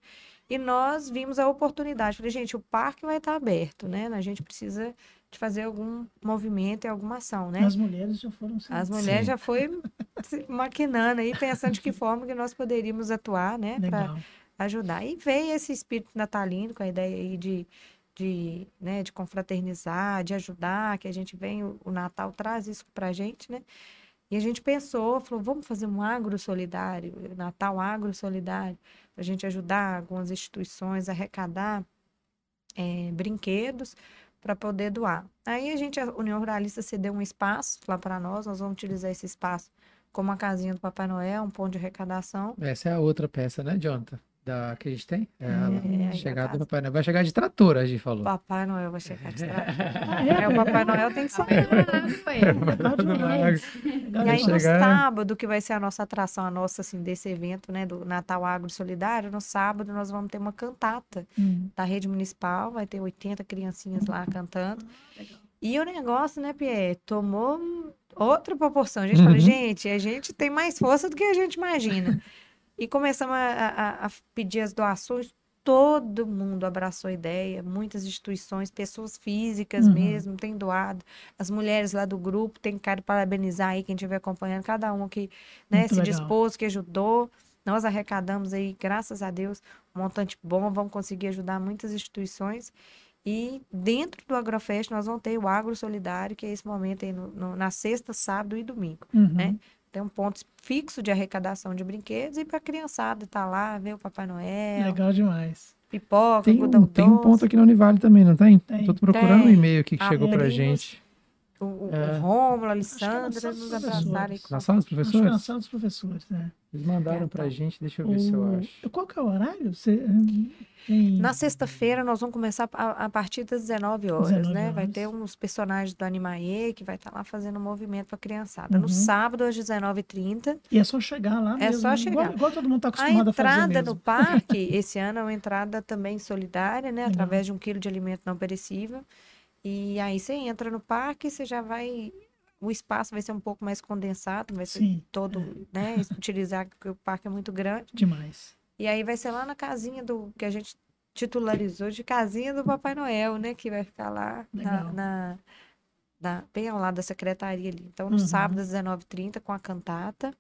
e nós vimos a oportunidade, falei, gente, o parque vai estar aberto, né, a gente precisa de fazer algum movimento e alguma ação, né? As mulheres já foram sim. As mulheres Sim. já foi se maquinando aí, pensando de que forma que nós poderíamos atuar, né, para ajudar. E veio esse espírito natalino com a ideia aí de, de, né, de confraternizar, de ajudar, que a gente vem, o, o Natal traz isso pra gente, né? E a gente pensou, falou, vamos fazer um agro solidário, Natal agro solidário, para a gente ajudar algumas instituições a arrecadar eh, brinquedos para poder doar. Aí a gente, a União Ruralista cedeu um espaço lá para nós, nós vamos utilizar esse espaço como uma casinha do Papai Noel, um ponto de arrecadação. Essa é a outra peça, né, Jonathan? Da, que a gente tem? É a É, aí chegada do Papai Noel. Vai chegar de trator, a gente falou. Papai Noel vai chegar de trás. Ah, É, o Papai Noel tem que [LAUGHS] demais. Legal E aí, no sábado, que vai ser a nossa atração, a nossa, assim, desse evento, né, do Natal Agro Solidário, no sábado nós vamos ter uma cantata Hum, da rede municipal, vai ter 80 criancinhas lá cantando. E o negócio, né, Pierre, tomou outra proporção. A gente fala, Uhum. gente, a gente tem mais força do que a gente imagina. [LAUGHS] E começamos a, a- a pedir as doações, todo mundo abraçou a ideia, muitas instituições, pessoas físicas Uhum. mesmo, têm doado. As mulheres lá do grupo, tem cara parabenizar aí quem estiver acompanhando, cada um que né, Muito se legal. dispôs, que ajudou. Nós arrecadamos aí, graças a Deus, um montante bom, vamos conseguir ajudar muitas instituições. E dentro do Agrofest nós vamos ter o Agro Solidário, que é esse momento aí no- no- na sexta, sábado e domingo. uhum. né? Tem um ponto fixo de arrecadação de brinquedos e para a criançada estar lá, ver o Papai Noel, Legal demais. pipoca, Tem um, tem um ponto aqui na Univale também, não tem? Tô procurando um Tem. e-mail aqui que chegou pra abrimos. gente. O, o, É. o Rômulo, a é na Alessandra, sala nos dos abraçaram. professores. Na sala dos Acho que é na professores? sala dos professores, né? Eles mandaram É, pra tá. gente, deixa eu ver se eu O- acho. Qual que é o horário? Você, tem... Na sexta-feira nós vamos começar a, a partir das 19 horas, 19 né? Vai horas. ter uns personagens do Animaê que vai estar lá fazendo movimento para a criançada. No Uhum. sábado, às 19h30, E é só chegar lá É mesmo. só né? chegar. Igual, igual todo mundo está A acostumado a, fazer entrada mesmo. no parque, [LAUGHS] esse ano, é uma entrada também solidária, né? Através de um quilo de alimento não perecível. E aí você entra no parque, você já vai. O espaço vai ser um pouco mais condensado, vai ser Sim, todo, né? Utilizar, porque o parque é muito grande. demais. E aí vai ser lá na casinha do que a gente titularizou de casinha do Papai Noel, né? Que vai ficar lá na, na- na- bem ao lado da secretaria ali. Então, no Uhum. sábado, às 19h30, com a cantata,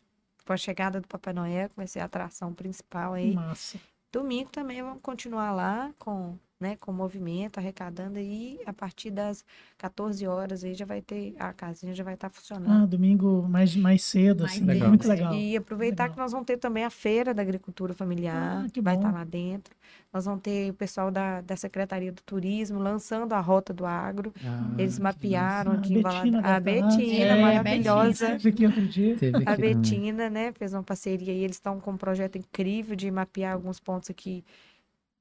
com a chegada do Papai Noel, que vai ser a atração principal aí. Massa. Domingo também vamos continuar lá com, né, com o movimento, arrecadando aí. A partir das 14 horas aí já vai ter, a casinha já vai estar funcionando. Ah, domingo mais, mais cedo, Mais assim. legal. Muito legal. E aproveitar Legal. que nós vamos ter também a feira da agricultura familiar, Ah, que vai estar lá dentro. Nós vamos ter o pessoal da, da Secretaria do Turismo lançando a rota do agro. Ah, Eles mapearam A aqui em Betina. A. Betina, É, maravilhosa. Aqui outro dia. A. Betina, né, fez uma parceria e eles estão com um projeto incrível de mapear alguns pontos aqui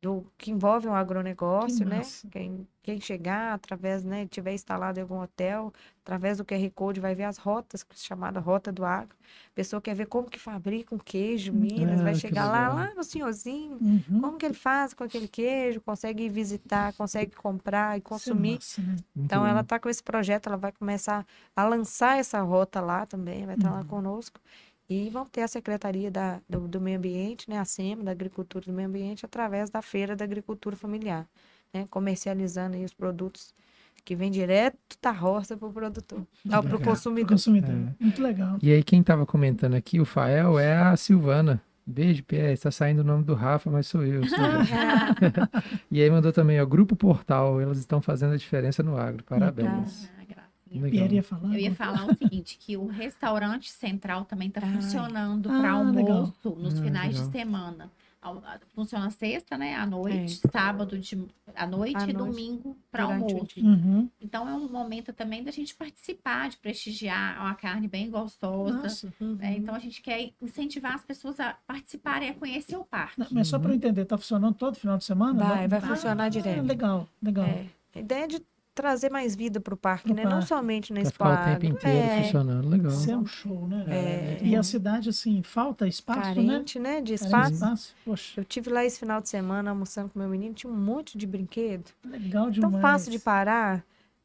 do que envolve um agronegócio, Que né? massa. Quem, quem chegar através, né, tiver instalado em algum hotel, através do QR Code vai ver as rotas, é chamada Rota do Agro. Pessoa quer ver como que fabrica um queijo, Minas, Ah, vai chegar lá, legal. lá no senhorzinho, Uhum. como que ele faz com aquele queijo, consegue visitar, consegue comprar e é consumir. massa, né? Então, ela bom. está com esse projeto, ela vai começar a lançar essa rota lá também, vai estar lá Uhum. conosco. E vão ter a Secretaria da, do, do Meio Ambiente, né, a SEMA, da Agricultura e do Meio Ambiente, através da Feira da Agricultura Familiar, né, comercializando aí os produtos que vêm direto da roça para o produtor, para o legal. Pro consumidor. consumidor. É. Muito legal. E aí, quem tava comentando aqui, o Fael, é a Silvana. Beijo, Pierre. Está saindo o nome do Rafa, mas sou eu. Silvana. [LAUGHS] [LAUGHS] e aí mandou também, ó, Grupo Portal. Elas estão fazendo a diferença no agro. Parabéns. Gracinha. Legal. Ia falar. Eu ia alguma falar o seguinte, que o restaurante central também está Ai. funcionando Ah, para legal. almoço nos Ah, finais legal. de semana. Funciona sexta, né, à noite, É. sábado de, à noite À e noite, domingo para almoço. Uhum. Então é um momento também da gente participar, de prestigiar uma carne bem gostosa. Nossa. né? Então a gente quer incentivar as pessoas a participarem, a conhecer o parque. Não, Mas só para eu entender, tá funcionando todo final de semana? Vai, vai Ah, funcionar direto. Legal, legal. É, a ideia é de trazer mais vida para o parque, né? Não parque. somente na Pra Expo ficar o tempo inteiro É, funcionando. Legal. Isso é um show, né? É. E a cidade, assim, falta espaço, né? carente, né? De Carente espaço. espaço. Poxa, Eu tive lá esse final de semana almoçando com meu menino, tinha um monte de brinquedo. legal demais. Tão fácil de parar.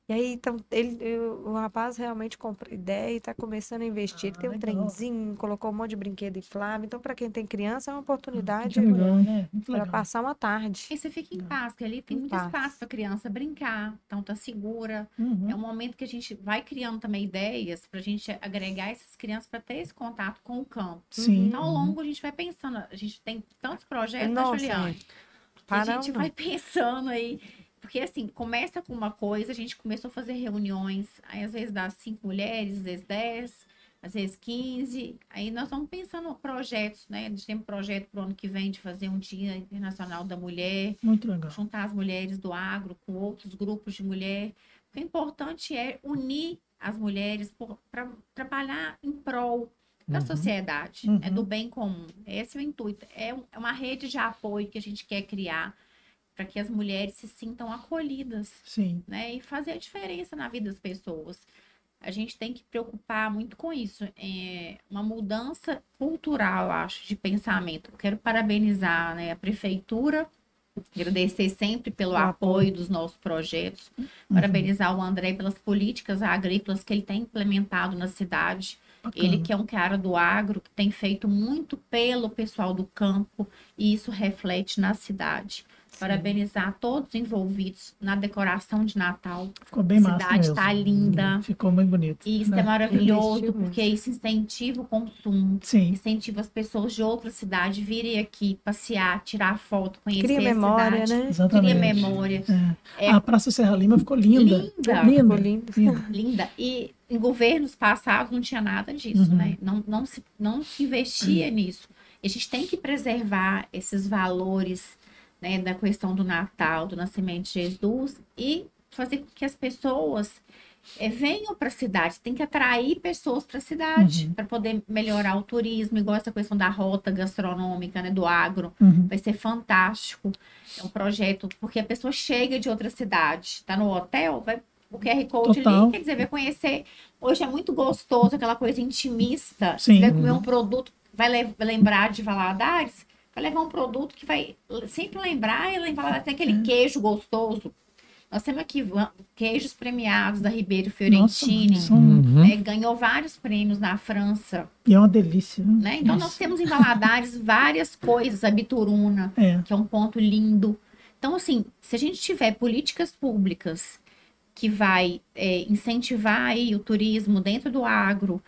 E aí, então, ele, eu- o rapaz realmente comprou ideia e está começando a investir. Ele Ah, tem um legal. trenzinho, colocou um monte de brinquedo inflável. Então, para quem tem criança, é uma oportunidade Que legal, né? Para passar uma tarde. E você fica em paz, porque ali tem Em muito paz. espaço para a criança brincar, então tá segura. Uhum. É um momento que a gente vai criando também ideias para a gente agregar essas crianças para ter esse contato com o campo. Sim. Então, ao longo, a gente vai pensando, a gente tem tantos projetos, né, Nossa, Juliana? é. que a Para gente não. vai [LAUGHS] pensando aí. Porque assim, começa com uma coisa, a gente começou a fazer reuniões, aí às vezes dá cinco mulheres, às vezes dez, às vezes quinze. Aí nós vamos pensando projetos, né? A gente tem um projeto para o ano que vem de fazer um Dia Internacional da Mulher, Muito legal. juntar as mulheres do agro com outros grupos de mulher. O importante é unir as mulheres para trabalhar em prol da Uhum. sociedade, Uhum. é do bem comum. Esse é o intuito. É um- é uma rede de apoio que a gente quer criar para que as mulheres se sintam acolhidas, Sim. né? E fazer a diferença na vida das pessoas. A gente tem que preocupar muito com isso. É uma mudança cultural, acho, de pensamento. Eu quero parabenizar né, a prefeitura, agradecer sempre pelo apoio dos nossos projetos, Uhum. parabenizar o André pelas políticas agrícolas que ele tem implementado na cidade. Bacana. Ele que é um cara do agro, que tem feito muito pelo pessoal do campo, e isso reflete na cidade. Parabenizar todos os envolvidos na decoração de Natal. Ficou bem a massa cidade mesmo. tá linda. Ficou muito bonito. E isso né? é maravilhoso, porque isso incentiva o consumo, Sim. incentiva as pessoas de outra cidade virem aqui passear, tirar foto, conhecer Cria a memória, cidade. né? Exatamente. Cria memória. É. É. A Praça Serra Lima ficou linda. Linda. Linda. Ficou linda. [LAUGHS] linda. E em governos passados não tinha nada disso, Uhum. né? Não, não, se, não se investia [CLEARS THROAT] nisso. E a gente tem que preservar esses valores né, da questão do Natal, do nascimento de Jesus e fazer com que as pessoas eh, venham para a cidade. Tem que atrair pessoas para a cidade Uhum. para poder melhorar o turismo, igual essa questão da rota gastronômica, né, do agro. Uhum. Vai ser fantástico. É um projeto, porque a pessoa chega de outra cidade, está no hotel, vai o QR Code Total. ali, quer dizer, vai conhecer. Hoje é muito gostoso, aquela coisa intimista. Sim. Você vai comer um produto, vai lembrar de Valadares, vai levar um produto que vai sempre lembrar, e Valadares tem aquele queijo gostoso. Nós temos aqui queijos premiados da Ribeiro Nossa, Fiorentini. são- Uhum. né, ganhou vários prêmios na França, E é uma delícia. né? né? Então nós Nossa. temos em Valadares [LAUGHS] várias coisas, a bituruna, É. que é um ponto lindo. Então, assim, se a gente tiver políticas públicas que vai é, incentivar aí o turismo dentro do agro,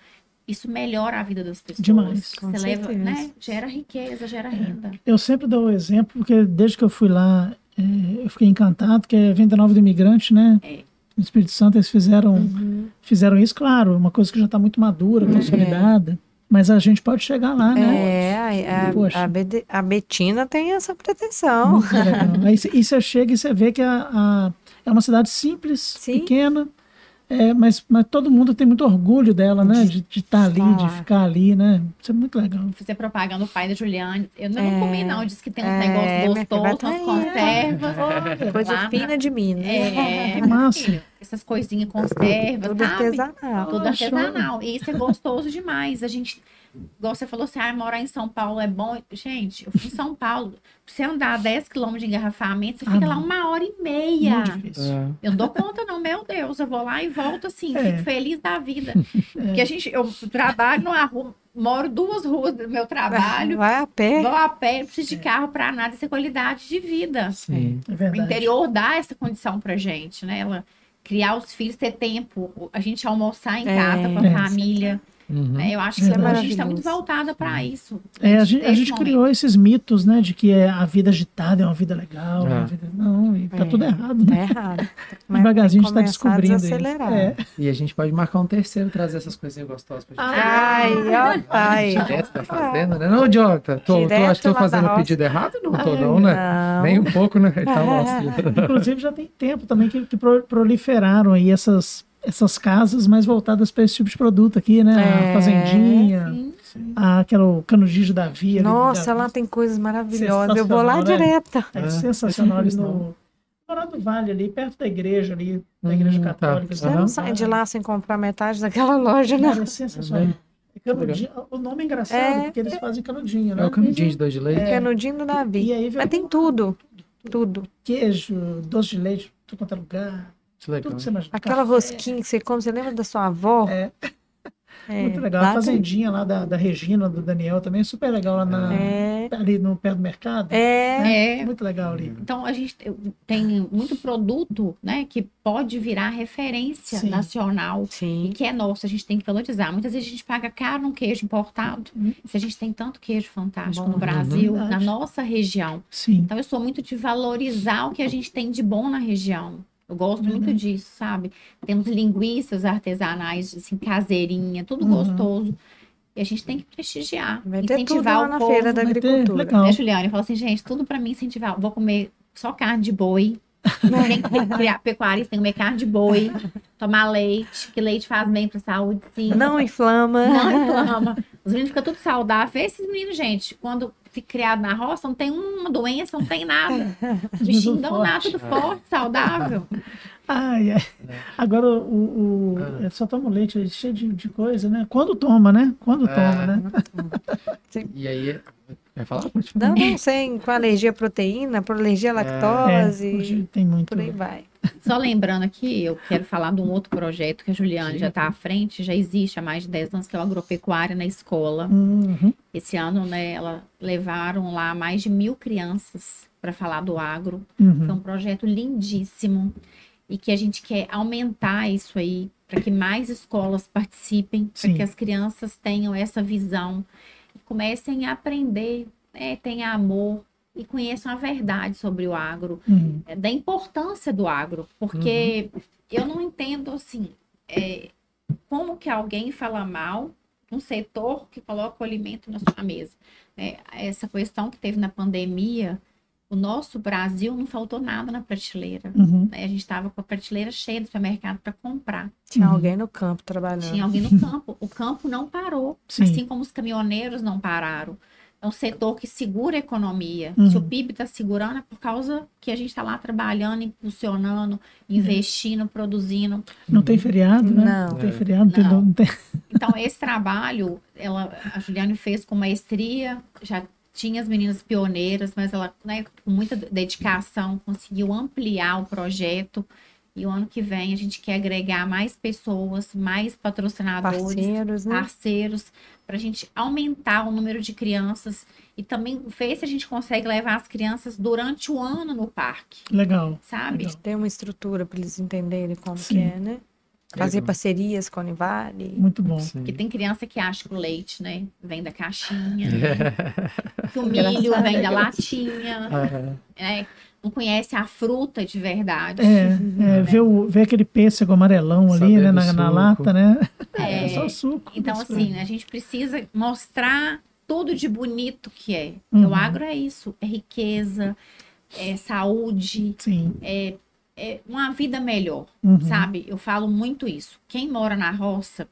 isso melhora a vida das pessoas. Demais. Com Você leva, né? Gera riqueza, gera renda. Eu sempre dou o exemplo, porque desde que eu fui lá, é, eu fiquei encantado, que é Venda Nova do Imigrante, né? É. No Espírito Santo eles fizeram, Uhum. fizeram isso, claro, uma coisa que já está muito madura, consolidada, mas a gente pode chegar lá, né? É, a, a, a, Betina tem essa pretensão. Aí [LAUGHS] e você chega e você vê que a, a- é uma cidade simples, Sim. pequena, É, mas, mas todo mundo tem muito orgulho dela, né? De estar ali, estar de ficar ali, né? Isso é muito legal. Fazer propaganda o pai da Juliane. Eu não, É. comi, não. Diz que tem uns É, negócios gostosos, umas tá conservas. Coisa lá, fina de Minas. É, [LAUGHS] Que massa. essas coisinhas conservas, Tudo sabe? artesanal. Tudo artesanal. E isso é gostoso demais. A gente, igual você falou assim, ah, morar em São Paulo é bom. Gente, eu fui em São Paulo. Pra você andar 10 quilômetros de engarrafamento, você Ah, fica lá não. uma hora e meia. É. Eu não dou conta, não, meu Deus. Eu vou lá e volto assim, É. fico feliz da vida. [LAUGHS] Porque a gente, eu trabalho numa rua, moro duas ruas do meu trabalho, Vai a pé. vou a pé, não preciso de carro para nada, isso é qualidade de vida. Sim. É O verdade. interior dá essa condição pra gente, né? Ela criar os filhos, ter tempo, a gente almoçar em É. casa com a É. família. Uhum. né? Eu acho que é a gente está muito voltada para isso. É, a gente, a gente criou esses mitos, né? De que é a vida agitada é uma vida legal. É. uma vida- Não, e tá É. tudo errado, Tá né? errado. [LAUGHS] Devagarzinho a gente tá a descobrindo isso. É. E a gente pode marcar um terceiro, trazer essas coisinhas gostosas pra gente. Ai, ó, pai. Direto da fazenda, né? Não, Jonathan? Tô, tô, acho que tô fazendo o pedido errado? Não tô, Ai, não, né? Não. Nem um pouco, né? [LAUGHS] [LAUGHS] Nossa. Inclusive já tem tempo também que, que pro- proliferaram aí essas, essas casas mais voltadas para esse tipo de produto aqui, né? É. A fazendinha, Sim. a, aquele canudinho da via. Nossa, da- lá tem coisas maravilhosas. Eu vou lá né? direto. É É, sensacional ali [LAUGHS] no Morado do Vale, ali, perto da igreja ali, da Hum, igreja tá. católica. Você Aham. não sai de lá sem comprar metade daquela loja, não. é sensacional. É canudinho, o nome é engraçado, É. porque eles fazem canudinho, né? É o canudinho de dois de leite. Canudinho do Davi. E aí Mas tem tudo. Tudo. queijo, doce de leite, tudo quanto é lugar. Que legal. Tudo que você imagina. Aquela Café, rosquinha que você come, você lembra da sua avó? É. É, Muito legal. lá A fazendinha lá da, da Regina, do Daniel, também é super legal lá na, É. ali no pé do mercado. É. É, Muito legal ali. Então a gente tem muito produto, né, que pode virar referência Sim. nacional e Sim. que é nosso, a gente tem que valorizar. Muitas vezes a gente paga caro num queijo importado. Se a gente tem tanto queijo fantástico Bom, no Brasil, verdade. na nossa região. Sim. Então eu sou muito de valorizar o que a gente tem de bom na região. Eu gosto muito Verdade. disso, sabe? Temos linguiças artesanais, assim, caseirinha, tudo Uhum. gostoso. E a gente tem que prestigiar, Vai ter tudo incentivar lá o na povo. feira da ter, agricultura. Né, Juliane? Eu falo assim, gente, tudo pra mim incentivar. Vou comer só carne de boi. tem que ter, criar pecuarista, tem que comer carne de boi, tomar leite, que leite faz bem pra saúde, sim. Não inflama. Não reclama. Os meninos ficam tudo saudáveis. Esses meninos, gente, quando criado na roça, não tem uma doença, não tem nada. [LAUGHS] Os bichinhos dão nada, tudo forte, saudável. Ai, ai. Agora o, o- Ah. é, só toma leite é cheio de, de coisa, né? Quando toma, né? Quando É. toma, né? E aí, vai falar? Não, não sei, com alergia à proteína, por alergia à É, lactose, hoje tem muito. por aí vai. Só lembrando aqui, eu quero falar de um outro projeto que a Juliane já está à frente, já existe há mais de 10 anos, que é o Agropecuária na Escola. Uhum. Esse ano, né, ela levaram lá mais de mil crianças para falar do agro. Uhum. Foi um projeto lindíssimo e que a gente quer aumentar isso aí para que mais escolas participem, para Sim. que as crianças tenham essa visão comecem a aprender, né, tenham amor e conheçam a verdade sobre o agro, Uhum. é, da importância do agro, porque eu não entendo assim é, como que alguém fala mal um setor que coloca o alimento na sua mesa. né? essa questão que teve na pandemia, o nosso Brasil não faltou nada na prateleira. Uhum. né? A gente estava com a prateleira cheia do supermercado para comprar. Tinha Uhum. alguém no campo trabalhando. Tinha alguém no [LAUGHS] campo. O campo não parou, Sim. assim como os caminhoneiros não pararam. É um setor que segura a economia. Uhum. Se o PIB está segurando, é por causa que a gente está lá trabalhando, impulsionando, investindo, produzindo. Não tem feriado, né? Não. Não tem feriado, não tem. Não. Não tem... Então, esse trabalho, ela, a Juliane fez com maestria, já tinha as meninas pioneiras, mas ela, né, com muita dedicação, conseguiu ampliar o projeto. E o ano que vem a gente quer agregar mais pessoas, mais patrocinadores, Parceiros, né? parceiros, para a gente aumentar o número de crianças e também ver se a gente consegue levar as crianças durante o ano no parque, Legal. sabe? Legal. Tem uma estrutura para eles entenderem como Sim. que é, né? Fazer Legal. parcerias com a Univale. Muito bom. Sim. Porque tem criança que acha que o leite, né, vem da caixinha, É. que o milho Engraçado. vem da latinha, Ah, né? Não conhece a fruta de verdade. É, é, ver, o, ver aquele pêssego amarelão ali, Saber né, do na, na lata, né? É. É só o suco. Então, assim, a gente precisa mostrar tudo de bonito que é. Uhum. O agro é isso, é riqueza, é saúde, Sim. é, uma vida melhor, Uhum. sabe? Eu falo muito isso. Quem mora na roça,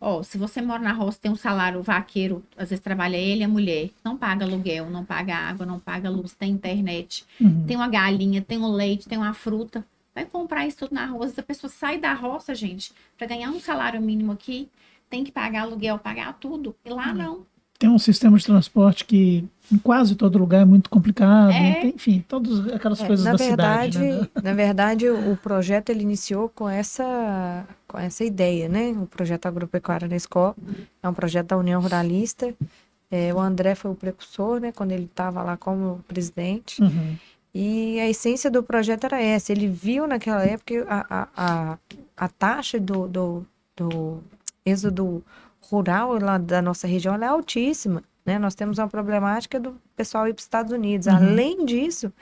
ó, se você mora na roça, tem um salário vaqueiro, às vezes trabalha ele e a mulher, não paga aluguel, não paga água, não paga luz, tem internet, Uhum. tem uma galinha, tem um leite, tem uma fruta. Vai comprar isso tudo na roça. Se a pessoa sai da roça, gente, para ganhar um salário mínimo aqui, tem que pagar aluguel, pagar tudo. E Uhum. lá não. Tem um sistema de transporte que em quase todo lugar é muito complicado. É. enfim, todas aquelas É, coisas da verdade, cidade. Né? na verdade, o o projeto ele iniciou com essa, com essa ideia, né? O projeto agropecuário na escola é um projeto da União Ruralista. É, o André foi o precursor, né? Quando ele estava lá como presidente. Uhum. E a essência do projeto era essa. Ele viu naquela época a, a, a, a taxa do, do, do êxodo rural lá da nossa região é altíssima. Né? Nós temos uma problemática do pessoal ir para os Estados Unidos. Uhum. Além disso,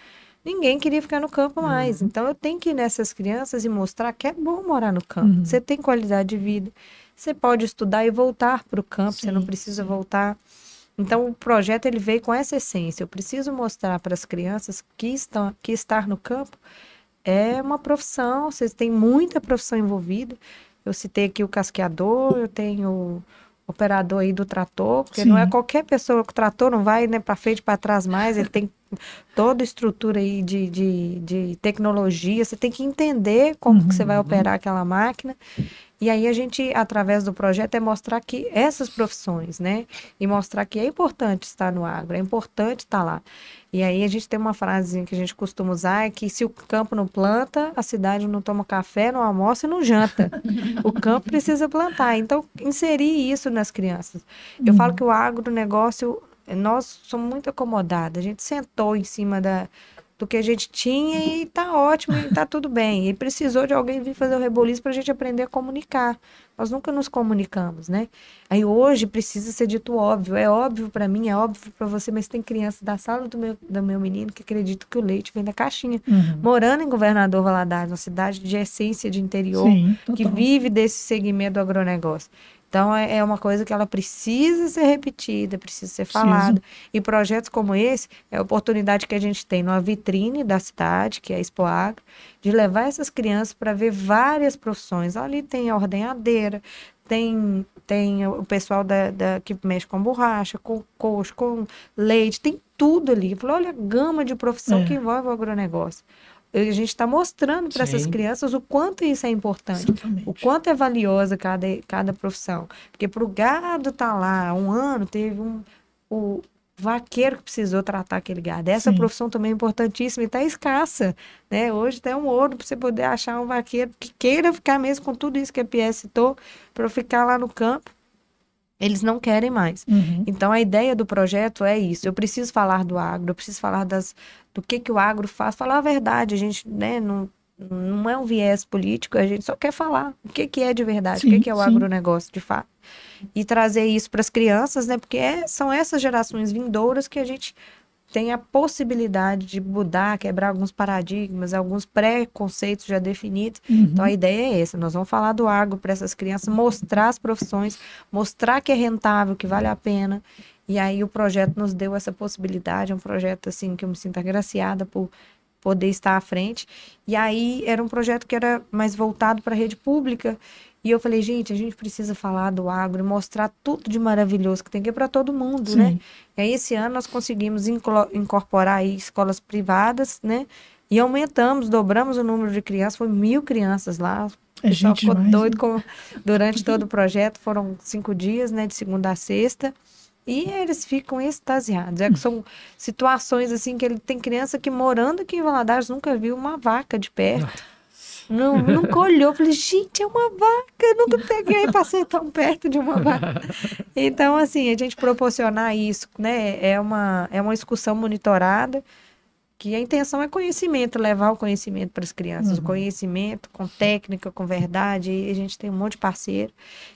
ninguém queria ficar no campo Uhum. mais. Então eu tenho que ir nessas crianças e mostrar que é bom morar no campo. Uhum. Você tem qualidade de vida. Você pode estudar e voltar para o campo. você não Sim, precisa sim. voltar. Então o projeto ele veio com essa essência. Eu preciso mostrar para as crianças que estão que estar no campo é uma profissão. Vocês têm muita profissão envolvida. Eu citei aqui o casqueador, eu tenho o operador aí do trator, porque não é Sim. qualquer pessoa que o trator não vai né, para frente para trás mais, ele tem toda a estrutura aí de, de, de tecnologia, você tem que entender como que você vai Uhum. operar aquela máquina. E aí a gente, através do projeto, é mostrar que essas profissões, né? E mostrar que é importante estar no agro, é importante estar lá. E aí a gente tem uma frasezinha que a gente costuma usar, é que se o campo não planta, a cidade não toma café, não almoça e não janta. o campo precisa plantar. Então, inserir isso nas crianças. Eu falo que o agronegócio, nós somos muito acomodados. A gente sentou em cima da, do que a gente tinha e tá ótimo, e tá tudo bem. E precisou de alguém vir fazer o reboliço para a gente aprender a comunicar. Nós nunca nos comunicamos, né? Aí hoje precisa ser dito óbvio. É óbvio para mim, é óbvio para você, mas tem crianças da sala do meu, do meu menino que acreditam que o leite vem da caixinha. Uhum. Morando em Governador Valadares, uma cidade de essência de interior, Sim, que vive desse segmento do agronegócio. Então, é é uma coisa que ela precisa ser repetida, precisa ser Precisa. falada. E projetos como esse é a oportunidade que a gente tem numa vitrine da cidade, que é a Expo Agro, de levar essas crianças para ver várias profissões. Ali tem a ordenhadeira, tem, tem o pessoal da, da- que mexe com borracha, com coxo, com leite, tem tudo ali. Falou, olha a gama de profissão É. que envolve o agronegócio. E A gente está mostrando para essas crianças o quanto isso é importante. Exatamente. O quanto é valiosa cada, cada profissão. Porque para o gado estar lá um ano, teve um, o vaqueiro que precisou tratar aquele gado. Essa Sim. profissão também é importantíssima e está escassa. Né? Hoje tem um ouro para você poder achar um vaqueiro que queira ficar mesmo com tudo isso que a PS citou, para ficar lá no campo. Eles não querem mais. Uhum. Então a ideia do projeto é isso. Eu preciso falar do agro, eu preciso falar das, do que, que o agro faz, falar a verdade. A gente né, não, não é um viés político, a gente só quer falar o que, que é de verdade, o que, Sim, que é o sim. agronegócio de fato. E trazer isso para as crianças, né? Porque é- são essas gerações vindouras que a gente tem a possibilidade de mudar, quebrar alguns paradigmas, alguns preconceitos já definidos. Uhum. Então a ideia é essa, nós vamos falar do agro para essas crianças, mostrar as profissões, mostrar que é rentável, que vale a pena. E aí o projeto nos deu essa possibilidade, é um projeto assim que eu me sinto agraciada por poder estar à frente. E aí era um projeto que era mais voltado para a rede pública. E eu falei, gente, a gente precisa falar do agro e mostrar tudo de maravilhoso que tem aqui para todo mundo, né? Sim. E aí, esse ano, nós conseguimos incorporar escolas privadas, né? E aumentamos, dobramos o número de crianças, foi mil crianças lá. É gente ficou demais, doido né? com, durante [LAUGHS] todo o projeto. Foram cinco dias, né? De segunda a sexta. E eles ficam extasiados. É que são situações assim que ele tem criança que morando aqui em Valadares nunca viu uma vaca de perto. Não, nunca olhou. Falei, gente, é uma vaca. Eu nunca peguei passei tão perto de uma vaca. Então, assim, a gente proporcionar isso, né? É uma, é uma excursão monitorada, que a intenção é conhecimento, levar o conhecimento para as crianças. O Uhum. conhecimento com técnica, com verdade. E a gente tem um monte de parceiro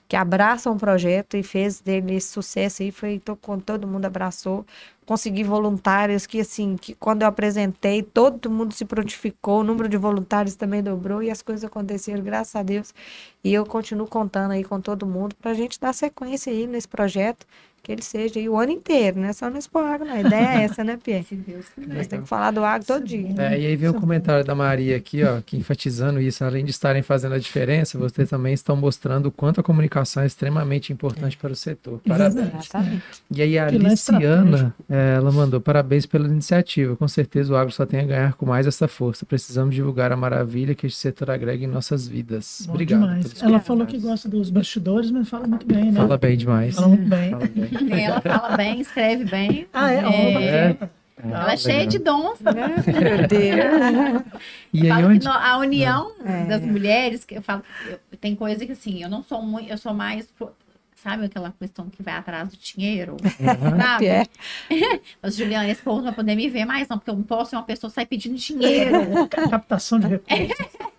que abraçam o projeto e fez dele esse sucesso aí. Foi to- quando todo mundo abraçou. Consegui voluntários que, assim, que quando eu apresentei, todo mundo se prontificou, o número de voluntários também dobrou e as coisas aconteceram, graças a Deus. E eu continuo contando aí com todo mundo para a gente dar sequência aí nesse projeto, que ele seja aí o ano inteiro, não é só no Expo Agro, não. A ideia é essa, né, Pierre? [LAUGHS] Se Deus quiser. Nós temos que falar do agro todo dia. É, e aí vem o comentário da Maria aqui, ó, que enfatizando isso, além de estarem fazendo a diferença, vocês também estão mostrando o quanto a comunicação é extremamente importante para o setor. Parabéns. Exatamente. E aí a Pilar Aliciana, eh, ela mandou parabéns pela iniciativa. Com certeza o agro só tem a ganhar com mais essa força. Precisamos divulgar a maravilha que este setor agrega em nossas vidas. Bom Obrigado. Ela falou que gosta dos bastidores, mas fala muito bem, né? Fala bem demais. Fala muito bem. Fala bem. Ela fala bem, escreve bem. Ah, é? É. bacana. Ela é cheia de dons. Meu Deus. [LAUGHS] E aí Falo onde... que no- a união É. das mulheres, que eu falo, eu- tem coisa que assim, eu não sou muito, eu sou mais, pro- sabe aquela questão que vai atrás do dinheiro? Sabe? Pierre. [LAUGHS] Mas, Juliana, esse povo não vai poder me ver mais, não, porque eu não posso ser uma pessoa sair pedindo dinheiro. [LAUGHS] Captação de recursos. É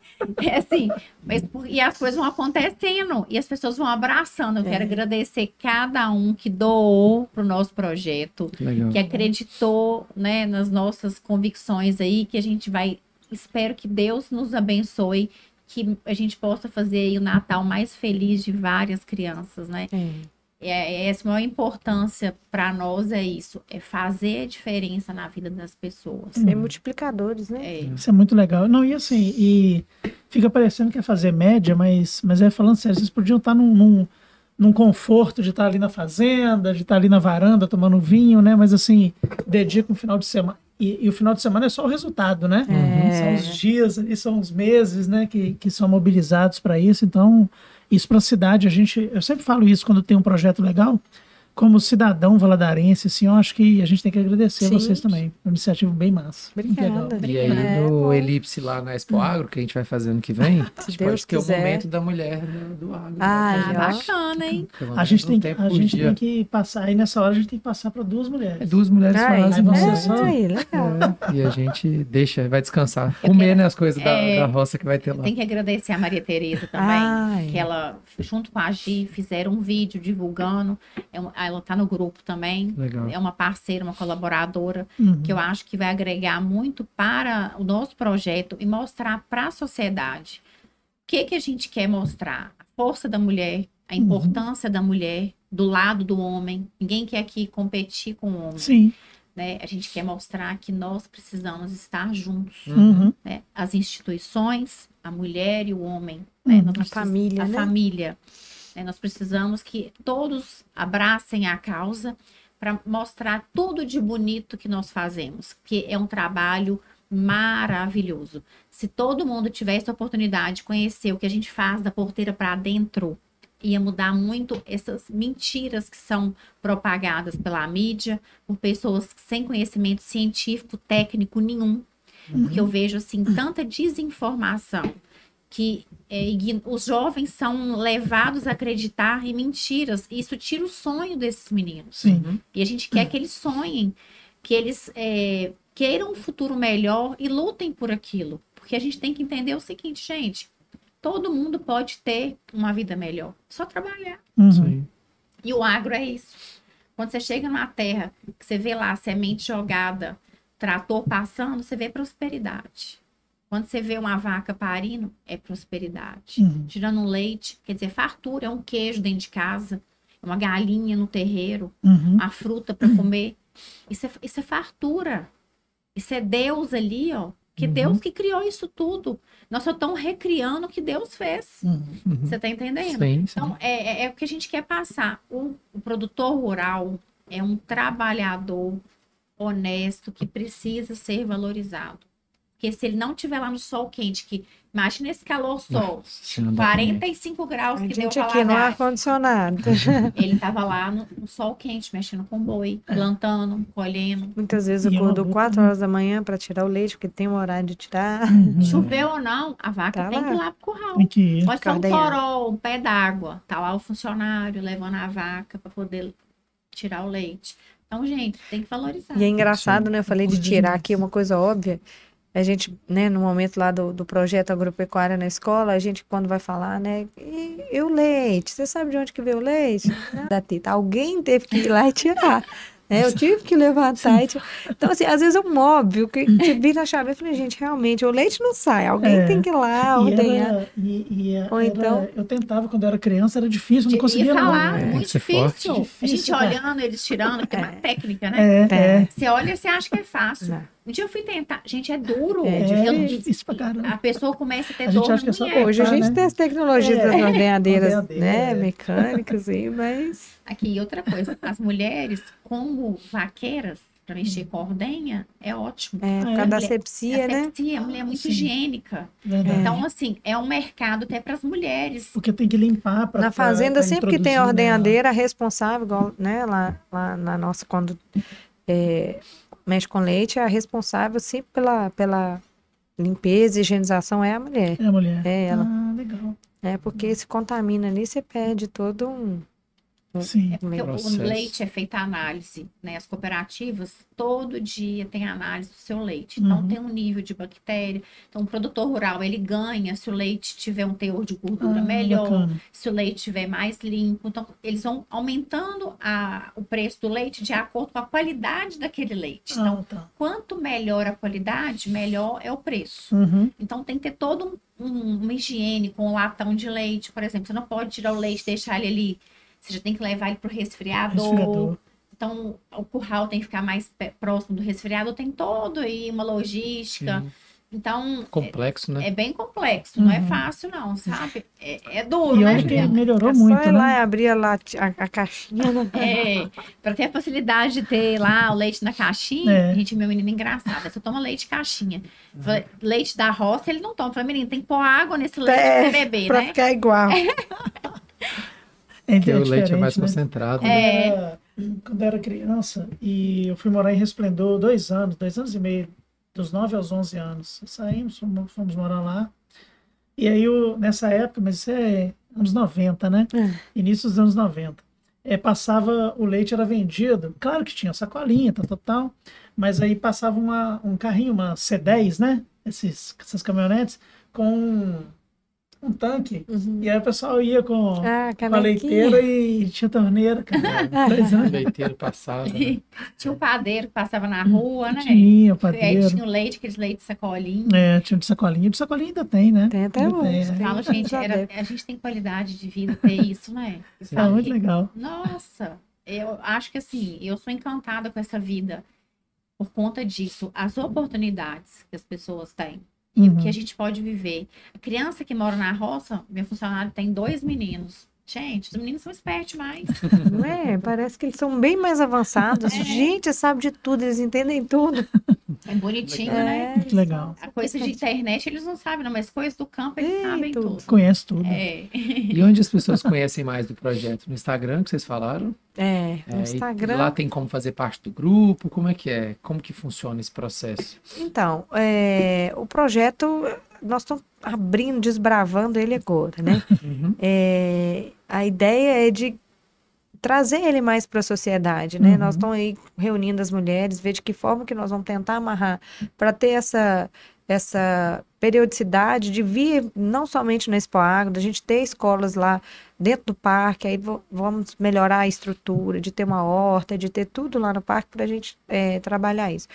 assim, mas e as coisas vão acontecendo e as pessoas vão abraçando. Eu É. quero agradecer cada um que doou para o nosso projeto, Legal. que acreditou né, nas nossas convicções aí, que a gente vai. Espero que Deus nos abençoe, que a gente possa fazer aí o Natal mais feliz de várias crianças, né? É. É, essa a maior importância para nós é isso, é fazer a diferença na vida das pessoas. Ser multiplicadores, né? É, Isso é muito legal. Não, e assim, e fica parecendo que é fazer média, mas, mas é falando sério, vocês podiam estar num, num, num conforto de estar ali na fazenda, de estar ali na varanda tomando vinho, né? Mas assim, dedica um final de semana. E, e o final de semana é só o resultado, né? É. São os dias ali, são os meses, né, que, que são mobilizados para isso. Então, isso para a cidade, a gente, eu sempre falo isso quando tem um projeto legal, como cidadão valadarense, assim, eu acho que a gente tem que agradecer Sim. vocês também. Uma iniciativa bem massa. Obrigada. E aí É, no bom. Elipse lá na Expo Agro, que a gente vai fazer ano que vem, [LAUGHS] a gente Deus pode ter o momento da mulher do, do agro. Ai, ah, ó. bacana, hein? A gente, tem, que- tempo a gente dia. tem que passar, aí nessa hora a gente tem que passar para duas É, mulheres. duas mulheres Ai, fazem, né? ai, legal. É, e a gente deixa, vai descansar. Eu Comer, quero- né, as coisas da, é, da roça que vai ter lá. Tem que agradecer a Maria Tereza também, Ai. que ela, junto com a Gi, fizeram um vídeo divulgando. É um- ela tá no grupo também. Legal. É uma parceira, uma colaboradora, Uhum. que eu acho que vai agregar muito para o nosso projeto e mostrar para a sociedade o que, que a gente quer mostrar. A força da mulher, a Uhum. importância da mulher do lado do homem. Ninguém quer aqui competir com o homem. Sim. Né? A gente quer mostrar que nós precisamos estar juntos Uhum. né, as instituições, a mulher e o homem, né, Hum, nós a família, a né? família. Né, nós precisamos que todos abracem a causa para mostrar tudo de bonito que nós fazemos, que é um trabalho maravilhoso. Se todo mundo tivesse a oportunidade de conhecer o que a gente faz da porteira para dentro, ia mudar muito essas mentiras que são propagadas pela mídia, por pessoas sem conhecimento científico, técnico nenhum. Porque eu vejo assim tanta desinformação que é, os jovens são levados a acreditar em mentiras. E isso tira o sonho desses meninos. Sim. E a gente quer que eles sonhem, que eles é, queiram um futuro melhor e lutem por aquilo. Porque a gente tem que entender o seguinte, gente: todo mundo pode ter uma vida melhor, só trabalhar. Uhum. Sim. E o agro é isso. Quando você chega numa terra, que você vê lá a semente jogada, trator passando, você vê prosperidade. Quando você vê uma vaca parindo, é prosperidade. Uhum. Tirando um leite, quer dizer, fartura, é um queijo dentro de casa, é uma galinha no terreiro, Uhum. a fruta para comer. Isso é, isso é fartura. Isso é Deus ali, ó. Que Uhum. Deus que criou isso tudo. Nós só estamos recriando o que Deus fez. Uhum. Você tá entendendo? Sim, sim. Então, é, é- é o que a gente quer passar. O, o produtor rural é um trabalhador honesto que precisa ser valorizado. Porque se ele não tiver lá no sol quente, que imagina esse calor sol, Nossa Senhora, dá pra comer. 45 graus A que deu gente aqui no ar-condicionado. [LAUGHS] Ele tava lá no, no sol quente, mexendo com boi, plantando, colhendo. Muitas vezes eu é uma acordo luta, 4 né? horas da manhã para tirar o leite, porque tem um horário de tirar. Uhum. Choveu ou não, a vaca Tá tem lá. que ir lá pro curral. Tem que ir. Pode ser um toró, um pé d'água. Tá lá o funcionário levando a vaca para poder tirar o leite. Então, gente, tem que valorizar. E é engraçado, né? Eu falei de tirar aqui uma coisa óbvia. A gente, né, no momento lá do, do projeto agropecuária na escola, a gente quando vai falar, né, e, e o leite? Você sabe de onde que veio o leite? [LAUGHS] Da teta. Alguém teve que ir lá e tirar. É, eu tive que levantar. e tipo- Então, assim, às vezes é um óbvio que você vira a chave e fala, gente, realmente, o leite não sai, alguém É. tem que ir lá E ordenhar. era, e, e Ou era- então- eu tentava quando eu era criança, era difícil, não conseguia ia não. falar, É, muito que forte. difícil. A gente Difícil, cara. olhando, eles tirando, tem uma técnica, né? É, É. é. Você olha e você acha que é fácil. Não. Um dia eu fui tentar. Gente, é duro. É Eu- É difícil pra caramba. a pessoa começa a ter A dor acha que é só. Hoje a tá, gente né? tem as tecnologias É. das ordenadeiras, né, é. mecânicas aí, mas... [LAUGHS] Aqui, e outra coisa. As mulheres, como vaqueiras, para mexer com a ordenha, é ótimo. É, por é, causa da sepsia, a né? sepsia, a mulher é muito Sim. higiênica. Verdade. Então, assim, é um mercado até para as mulheres. Porque tem que limpar para Na fazenda, sempre que tem ordenhadeira, a responsável, igual, né, lá, lá na nossa, quando é, mexe com leite, a responsável sempre pela, pela limpeza e higienização é a mulher. É a mulher. É ela. Ah, legal. É porque se contamina ali, você perde todo um. Sim. É porque o leite é feita análise, né? As cooperativas, todo dia tem análise do seu leite. Então, Uhum. tem um nível de bactéria. Então, o produtor rural, ele ganha se o leite tiver um teor de gordura Ah, melhor, bacana. se o leite estiver mais limpo. Então, eles vão aumentando a, o preço do leite de acordo com a qualidade daquele leite. Então, Ah, tá. quanto melhor a qualidade, melhor é o preço. Uhum. Então tem que ter todo um, um- uma higiene com o latão de leite, por exemplo. Você não pode tirar o leite e deixar ele ali. Você já tem que levar ele pro resfriador. Resfriador. Então o curral tem que ficar mais próximo do resfriador. Tem todo aí uma logística. Sim. Então Complexo, né? é bem complexo. Não é Uhum. fácil não, sabe? É, é duro, E né? olha que melhorou É muito, só ir lá né? e abrir a, a, a caixinha, né? [LAUGHS] É, para ter a facilidade de ter lá o leite na caixinha, É. gente, meu menino é engraçado, você toma leite caixinha. Falei, Leite da roça, ele não toma. Falei, menino, tem que pôr água nesse leite É, pra você beber, Pra né? ficar igual. [LAUGHS] É, Porque o leite é mais né? concentrado. Quando, né? É. era, quando eu era criança, e eu fui morar em Resplendor dois anos, dois anos e meio, dos 9 aos 11 anos. Saímos, fomos, fomos morar lá. E aí, eu, nessa época, mas isso é anos 90, né? É. Início dos anos 90. É, passava, o leite era vendido, claro que tinha sacolinha, tal, tal, tal, mas aí passava uma, um carrinho, uma C10, né? Esses, essas caminhonetes, com um, tanque. Uhum. E aí o pessoal ia com, Ah, com a leiteira e tinha torneira, cara. [LAUGHS] Dois O anos. leiteiro passava. né? [LAUGHS] Tinha um padeiro que passava na rua, né? Tinha Aí padeiro. tinha o leite, aqueles leites de sacolinha. É, tinha de sacolinha. De sacolinha ainda tem, né? Tem até Ainda tem, hoje. né? tem Fala, gente, era- a gente tem qualidade de vida ter isso, né? [LAUGHS] Eu É muito que- legal. Nossa, eu acho que assim, eu sou encantada com essa vida por conta disso. As oportunidades que as pessoas têm e o Uhum. que a gente pode viver. A criança que mora na roça, meu funcionário tem dois meninos. Gente, os meninos são espertos demais. Não é? Parece que eles são bem mais avançados. É. Gente, sabe de tudo, eles entendem tudo. É bonitinho, É, né? Muito legal. A coisa de internet eles não sabem, não, mas coisas do campo eles Ei, sabem tudo. tudo. Conhece tudo. É. E onde as pessoas conhecem mais do projeto? No Instagram, que vocês falaram? É, no É, e Instagram. Lá tem como fazer parte do grupo? Como é que é? Como que funciona esse processo? Então, é, o projeto, nós estamos abrindo, desbravando ele agora, né? Uhum. É, a ideia é de trazer ele mais para a sociedade, né? Uhum. Nós estamos aí reunindo as mulheres, ver de que forma que nós vamos tentar amarrar para ter essa essa periodicidade de vir não somente na Expo Agro, da gente ter escolas lá dentro do parque, aí vamos melhorar a estrutura, de ter uma horta, de ter tudo lá no parque para a gente é, trabalhar isso.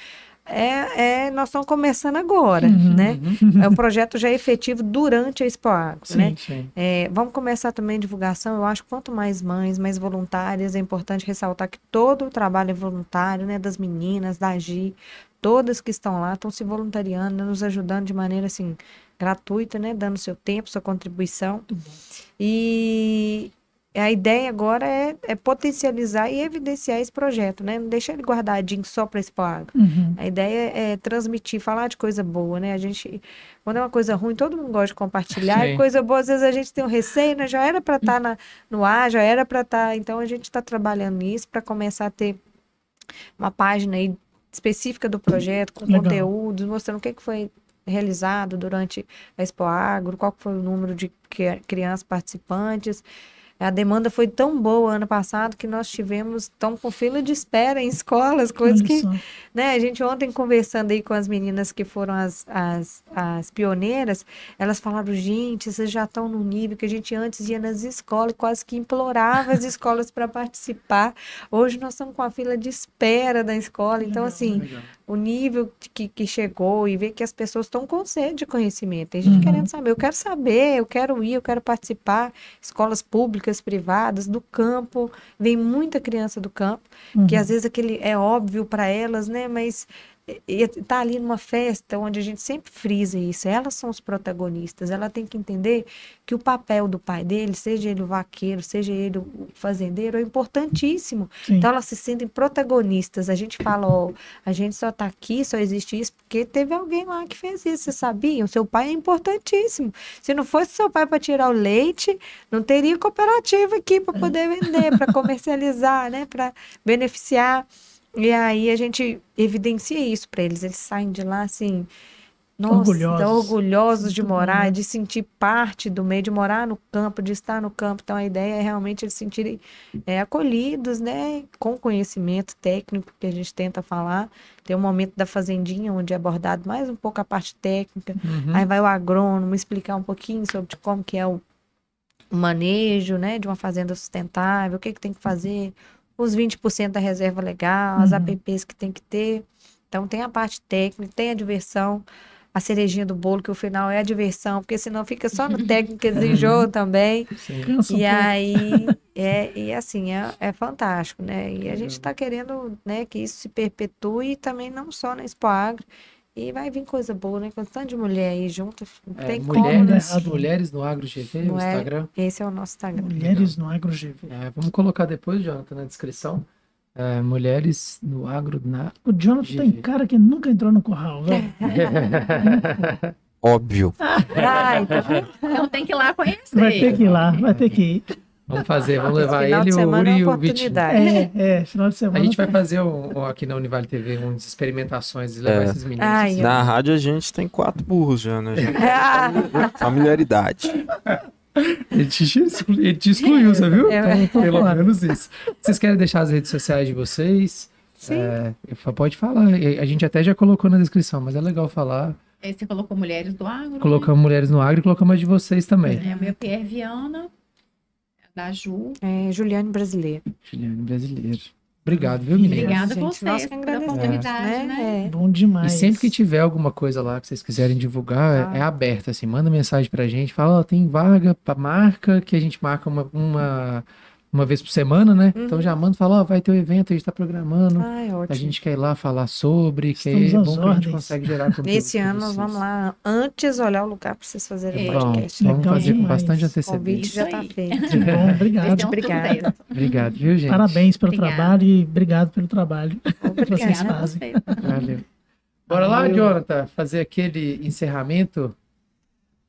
É, é, nós estamos começando agora, Uhum. né? É um projeto já efetivo durante a Expo Agro, né? Sim. É, vamos começar também a divulgação. Eu acho que quanto mais mães, mais voluntárias, é importante ressaltar que todo o trabalho é voluntário, né? Das meninas, da Gi, todas que estão lá estão se voluntariando, nos ajudando de maneira assim gratuita, né? Dando seu tempo, sua contribuição. E a ideia agora é, é potencializar e evidenciar esse projeto, né? Não deixar ele guardadinho só para Agro. Uhum. A ideia é transmitir, falar de coisa boa, né? A gente, quando é uma coisa ruim, todo mundo gosta de compartilhar. E Sim. coisa boa, às vezes a gente tem um receio, né? Já era para estar no ar, já era para estar. Então a gente está trabalhando nisso para começar a ter uma página aí específica do projeto, com Legal. conteúdos, mostrando o que, que foi realizado durante a Expo Agro, qual foi o número de cri- crianças participantes. A demanda foi tão boa ano passado que nós tivemos, estamos com fila de espera em escolas, coisa Olha que né? A gente ontem conversando aí com as meninas que foram as, as, as pioneiras, elas falaram, gente, vocês já estão no nível que a gente antes ia nas escolas quase que implorava as escolas para participar. Hoje nós estamos com a fila de espera da escola. Então, assim, Legal. o nível que, que chegou e ver que as pessoas estão com sede de conhecimento. Tem gente Uhum. querendo saber, eu quero saber, eu quero ir, eu quero participar. Escolas públicas, privadas, do campo. Vem muita criança do campo que Uhum. às vezes aquele é óbvio para elas, né? Mas e- e tá ali numa festa onde a gente sempre frisa isso. Elas são os protagonistas. Ela tem que entender que o papel do pai dele, seja ele o vaqueiro, seja ele o fazendeiro, é importantíssimo. Sim. Então elas se sentem protagonistas. A gente fala, ó, a gente só tá aqui, só existe isso porque teve alguém lá que fez isso. Você sabia? O seu pai é importantíssimo. Se não fosse seu pai para tirar o leite, não teria cooperativa aqui para poder vender, para comercializar, né? Para beneficiar. E aí a gente evidencia isso para eles. Eles saem de lá assim. Nossa, Orgulhosos. orgulhosos de morar, de sentir parte do meio, de morar no campo, de estar no campo. Então a ideia é realmente eles se sentirem é, acolhidos, né? Com conhecimento técnico que a gente tenta falar. Tem um momento da fazendinha onde é abordado mais um pouco a parte técnica. Uhum. Aí vai o agrônomo explicar um pouquinho sobre como que é o o manejo, né, de uma fazenda sustentável, o que que tem que fazer, os 20% da reserva legal, as Uhum. APPs que tem que ter. Então tem a parte técnica, tem a diversão, a cerejinha do bolo, que o final é a diversão, porque senão fica só no [LAUGHS] técnico, eles enjoam também. Sim. E aí, [LAUGHS] é, e assim, é, é fantástico, né? E a gente está querendo, né, que isso se perpetue também não só na Expo Agro, e vai vir coisa boa, né? Com tanto de mulher aí junto, não É, tem como, mulheres, né? mulheres no Agro GV, no Mulher- Instagram. Esse é o nosso Instagram. Mulheres no Agro GV. É, vamos colocar depois, Jonathan, na descrição. É, mulheres no Agro na. O Jonathan tem GV. cara que nunca entrou no curral, velho. Óbvio. Ah, então, Então tem que ir lá conhecer. Vai ter que ir lá, vai ter que ir. Vamos fazer, vamos levar final ele, de o semana Uri é e o Vitinho. É, é, final de semana. A gente vai tá- fazer um, aqui na Univale TV umas experimentações e levar É. esses meninos. Ai, assim. Na rádio a gente tem quatro burros já, né? gente? [LAUGHS] Familiaridade. Ele, te, exclu- ele te excluiu, você viu? É, Então, pelo [LAUGHS] menos isso. Vocês querem deixar as redes sociais de vocês? Sim. É, pode falar. A gente até já colocou na descrição, mas é legal falar. Aí você colocou Mulheres do Agro. Colocamos Mulheres no Agro e colocamos as de vocês também. É o meu Pierre Viana, da Ju. é, Juliane Brasileira. Juliane Brasileiro. Obrigado, viu, menino? Obrigada a vocês pela oportunidade, né? É. Bom demais. E sempre que tiver alguma coisa lá que vocês quiserem divulgar, é, é aberto, assim, manda mensagem pra gente, fala, ó, tem vaga pra marca, que a gente marca uma, uma, uma vez por semana, né? Uhum. Então já manda, fala, ó, vai ter o evento, a gente tá programando, Ai, a ótimo. gente quer ir lá falar sobre, que Estamos é às bom que a gente consegue gerar conteúdo Esse pra ano nós vamos lá antes olhar o lugar para vocês fazerem É. o podcast. vamos Legal fazer com bastante O convite antecedência. já está feito. Que bom, obrigado. Um obrigada. sucesso. Obrigado, viu, gente? Parabéns pelo Obrigada. trabalho e obrigado pelo trabalho [LAUGHS] que vocês a fazem. Valeu. Bora lá, Valeu. Jonathan, fazer aquele encerramento.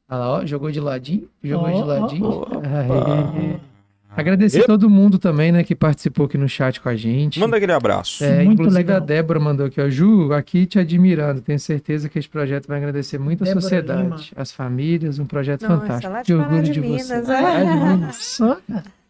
Olha lá, ó, jogou de ladinho, jogou Ó, de ladinho. ó. [LAUGHS] Aí. Agradecer Ep. todo mundo também, né, que participou aqui no chat com a gente. Manda aquele abraço. É, Muito inclusive legal. a Débora mandou aqui, ó, Ju, aqui te admirando. Tenho certeza que esse projeto vai agradecer muito a Débora sociedade, Lima. as famílias, um projeto Nossa, fantástico. lá de Pará orgulho de de, Minas, você. é. Ah, de Minas.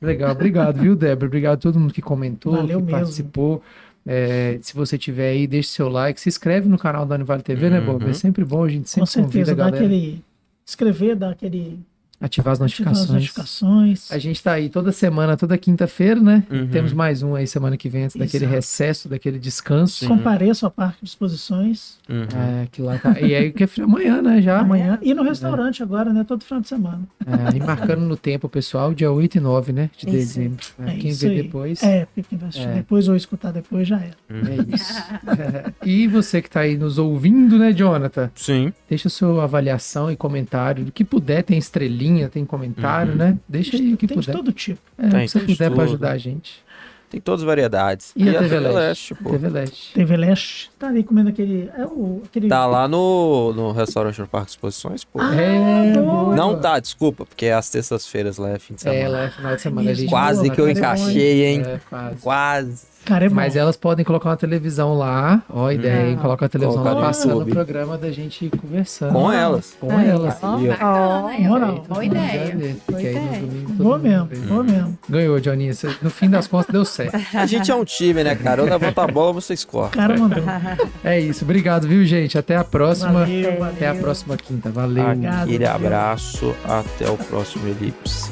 Legal, obrigado, viu, Débora? Obrigado a todo mundo que comentou, Valeu que mesmo. participou. É, se você tiver aí, deixe seu like, se inscreve no canal da Univale TV, né, Bob? É Uhum. sempre bom, a gente Com sempre convida certeza, a dá galera aquele. Escrever, dá aquele. Ativar as ativar as notificações. notificações. A gente tá aí toda semana, toda quinta-feira, né? Uhum. Temos mais um aí semana que vem, antes daquele Exato. recesso, daquele descanso. Compareça ao Parque de Exposições Uhum. É, que lá tá. E aí que é amanhã, né? Já. amanhã. E no restaurante agora, né? Todo final de semana. É, e marcando no tempo, pessoal, dia 8 e 9, né? De Isso. dezembro. É, É quem isso vê aí. depois. É, porque quem vai assistir É. depois ou escutar depois já era. É isso. [LAUGHS] e você que tá aí nos ouvindo, né, Jonathan? Sim. Deixa sua avaliação e comentário. Do que puder, tem estrelinha, tem comentário, Uhum. né? Deixa aí o que Tem de puder. todo tipo. É, o Tem, que você tem de puder pra tudo. ajudar a gente. Tem todas as variedades. E a TV Leste? pô. TV Leste. TV Leste tá ali comendo aquele. É o, aquele Tá lá no, no restaurante no Parque de Exposições, pô. é, boa. Não tá, desculpa, porque é às terças-feiras lá é fim de semana. É, lá é final de semana. a gente Quase boa, que eu né? encaixei, hein? É, quase. Quase. Cara, é bom. Mas elas podem colocar uma televisão lá. Ó, a ideia, hein? Ah. Coloca a televisão Colocar lá passando o programa da gente conversando. Com elas. Com elas. ó. Bacana, é, moral. Boa ideia. Porque aí no ideia. domingo todo Vou mundo mesmo, vou mesmo. Ganhou, Johnny. No fim das contas, deu certo. [LAUGHS] A gente é um time, né, cara? Eu levanto a bola, vocês O cortam. cara mandou. É isso. Obrigado, viu, gente? Até a próxima. Valeu, valeu. Até a próxima quinta. Valeu. Aquele abraço. Até o próximo Elipse.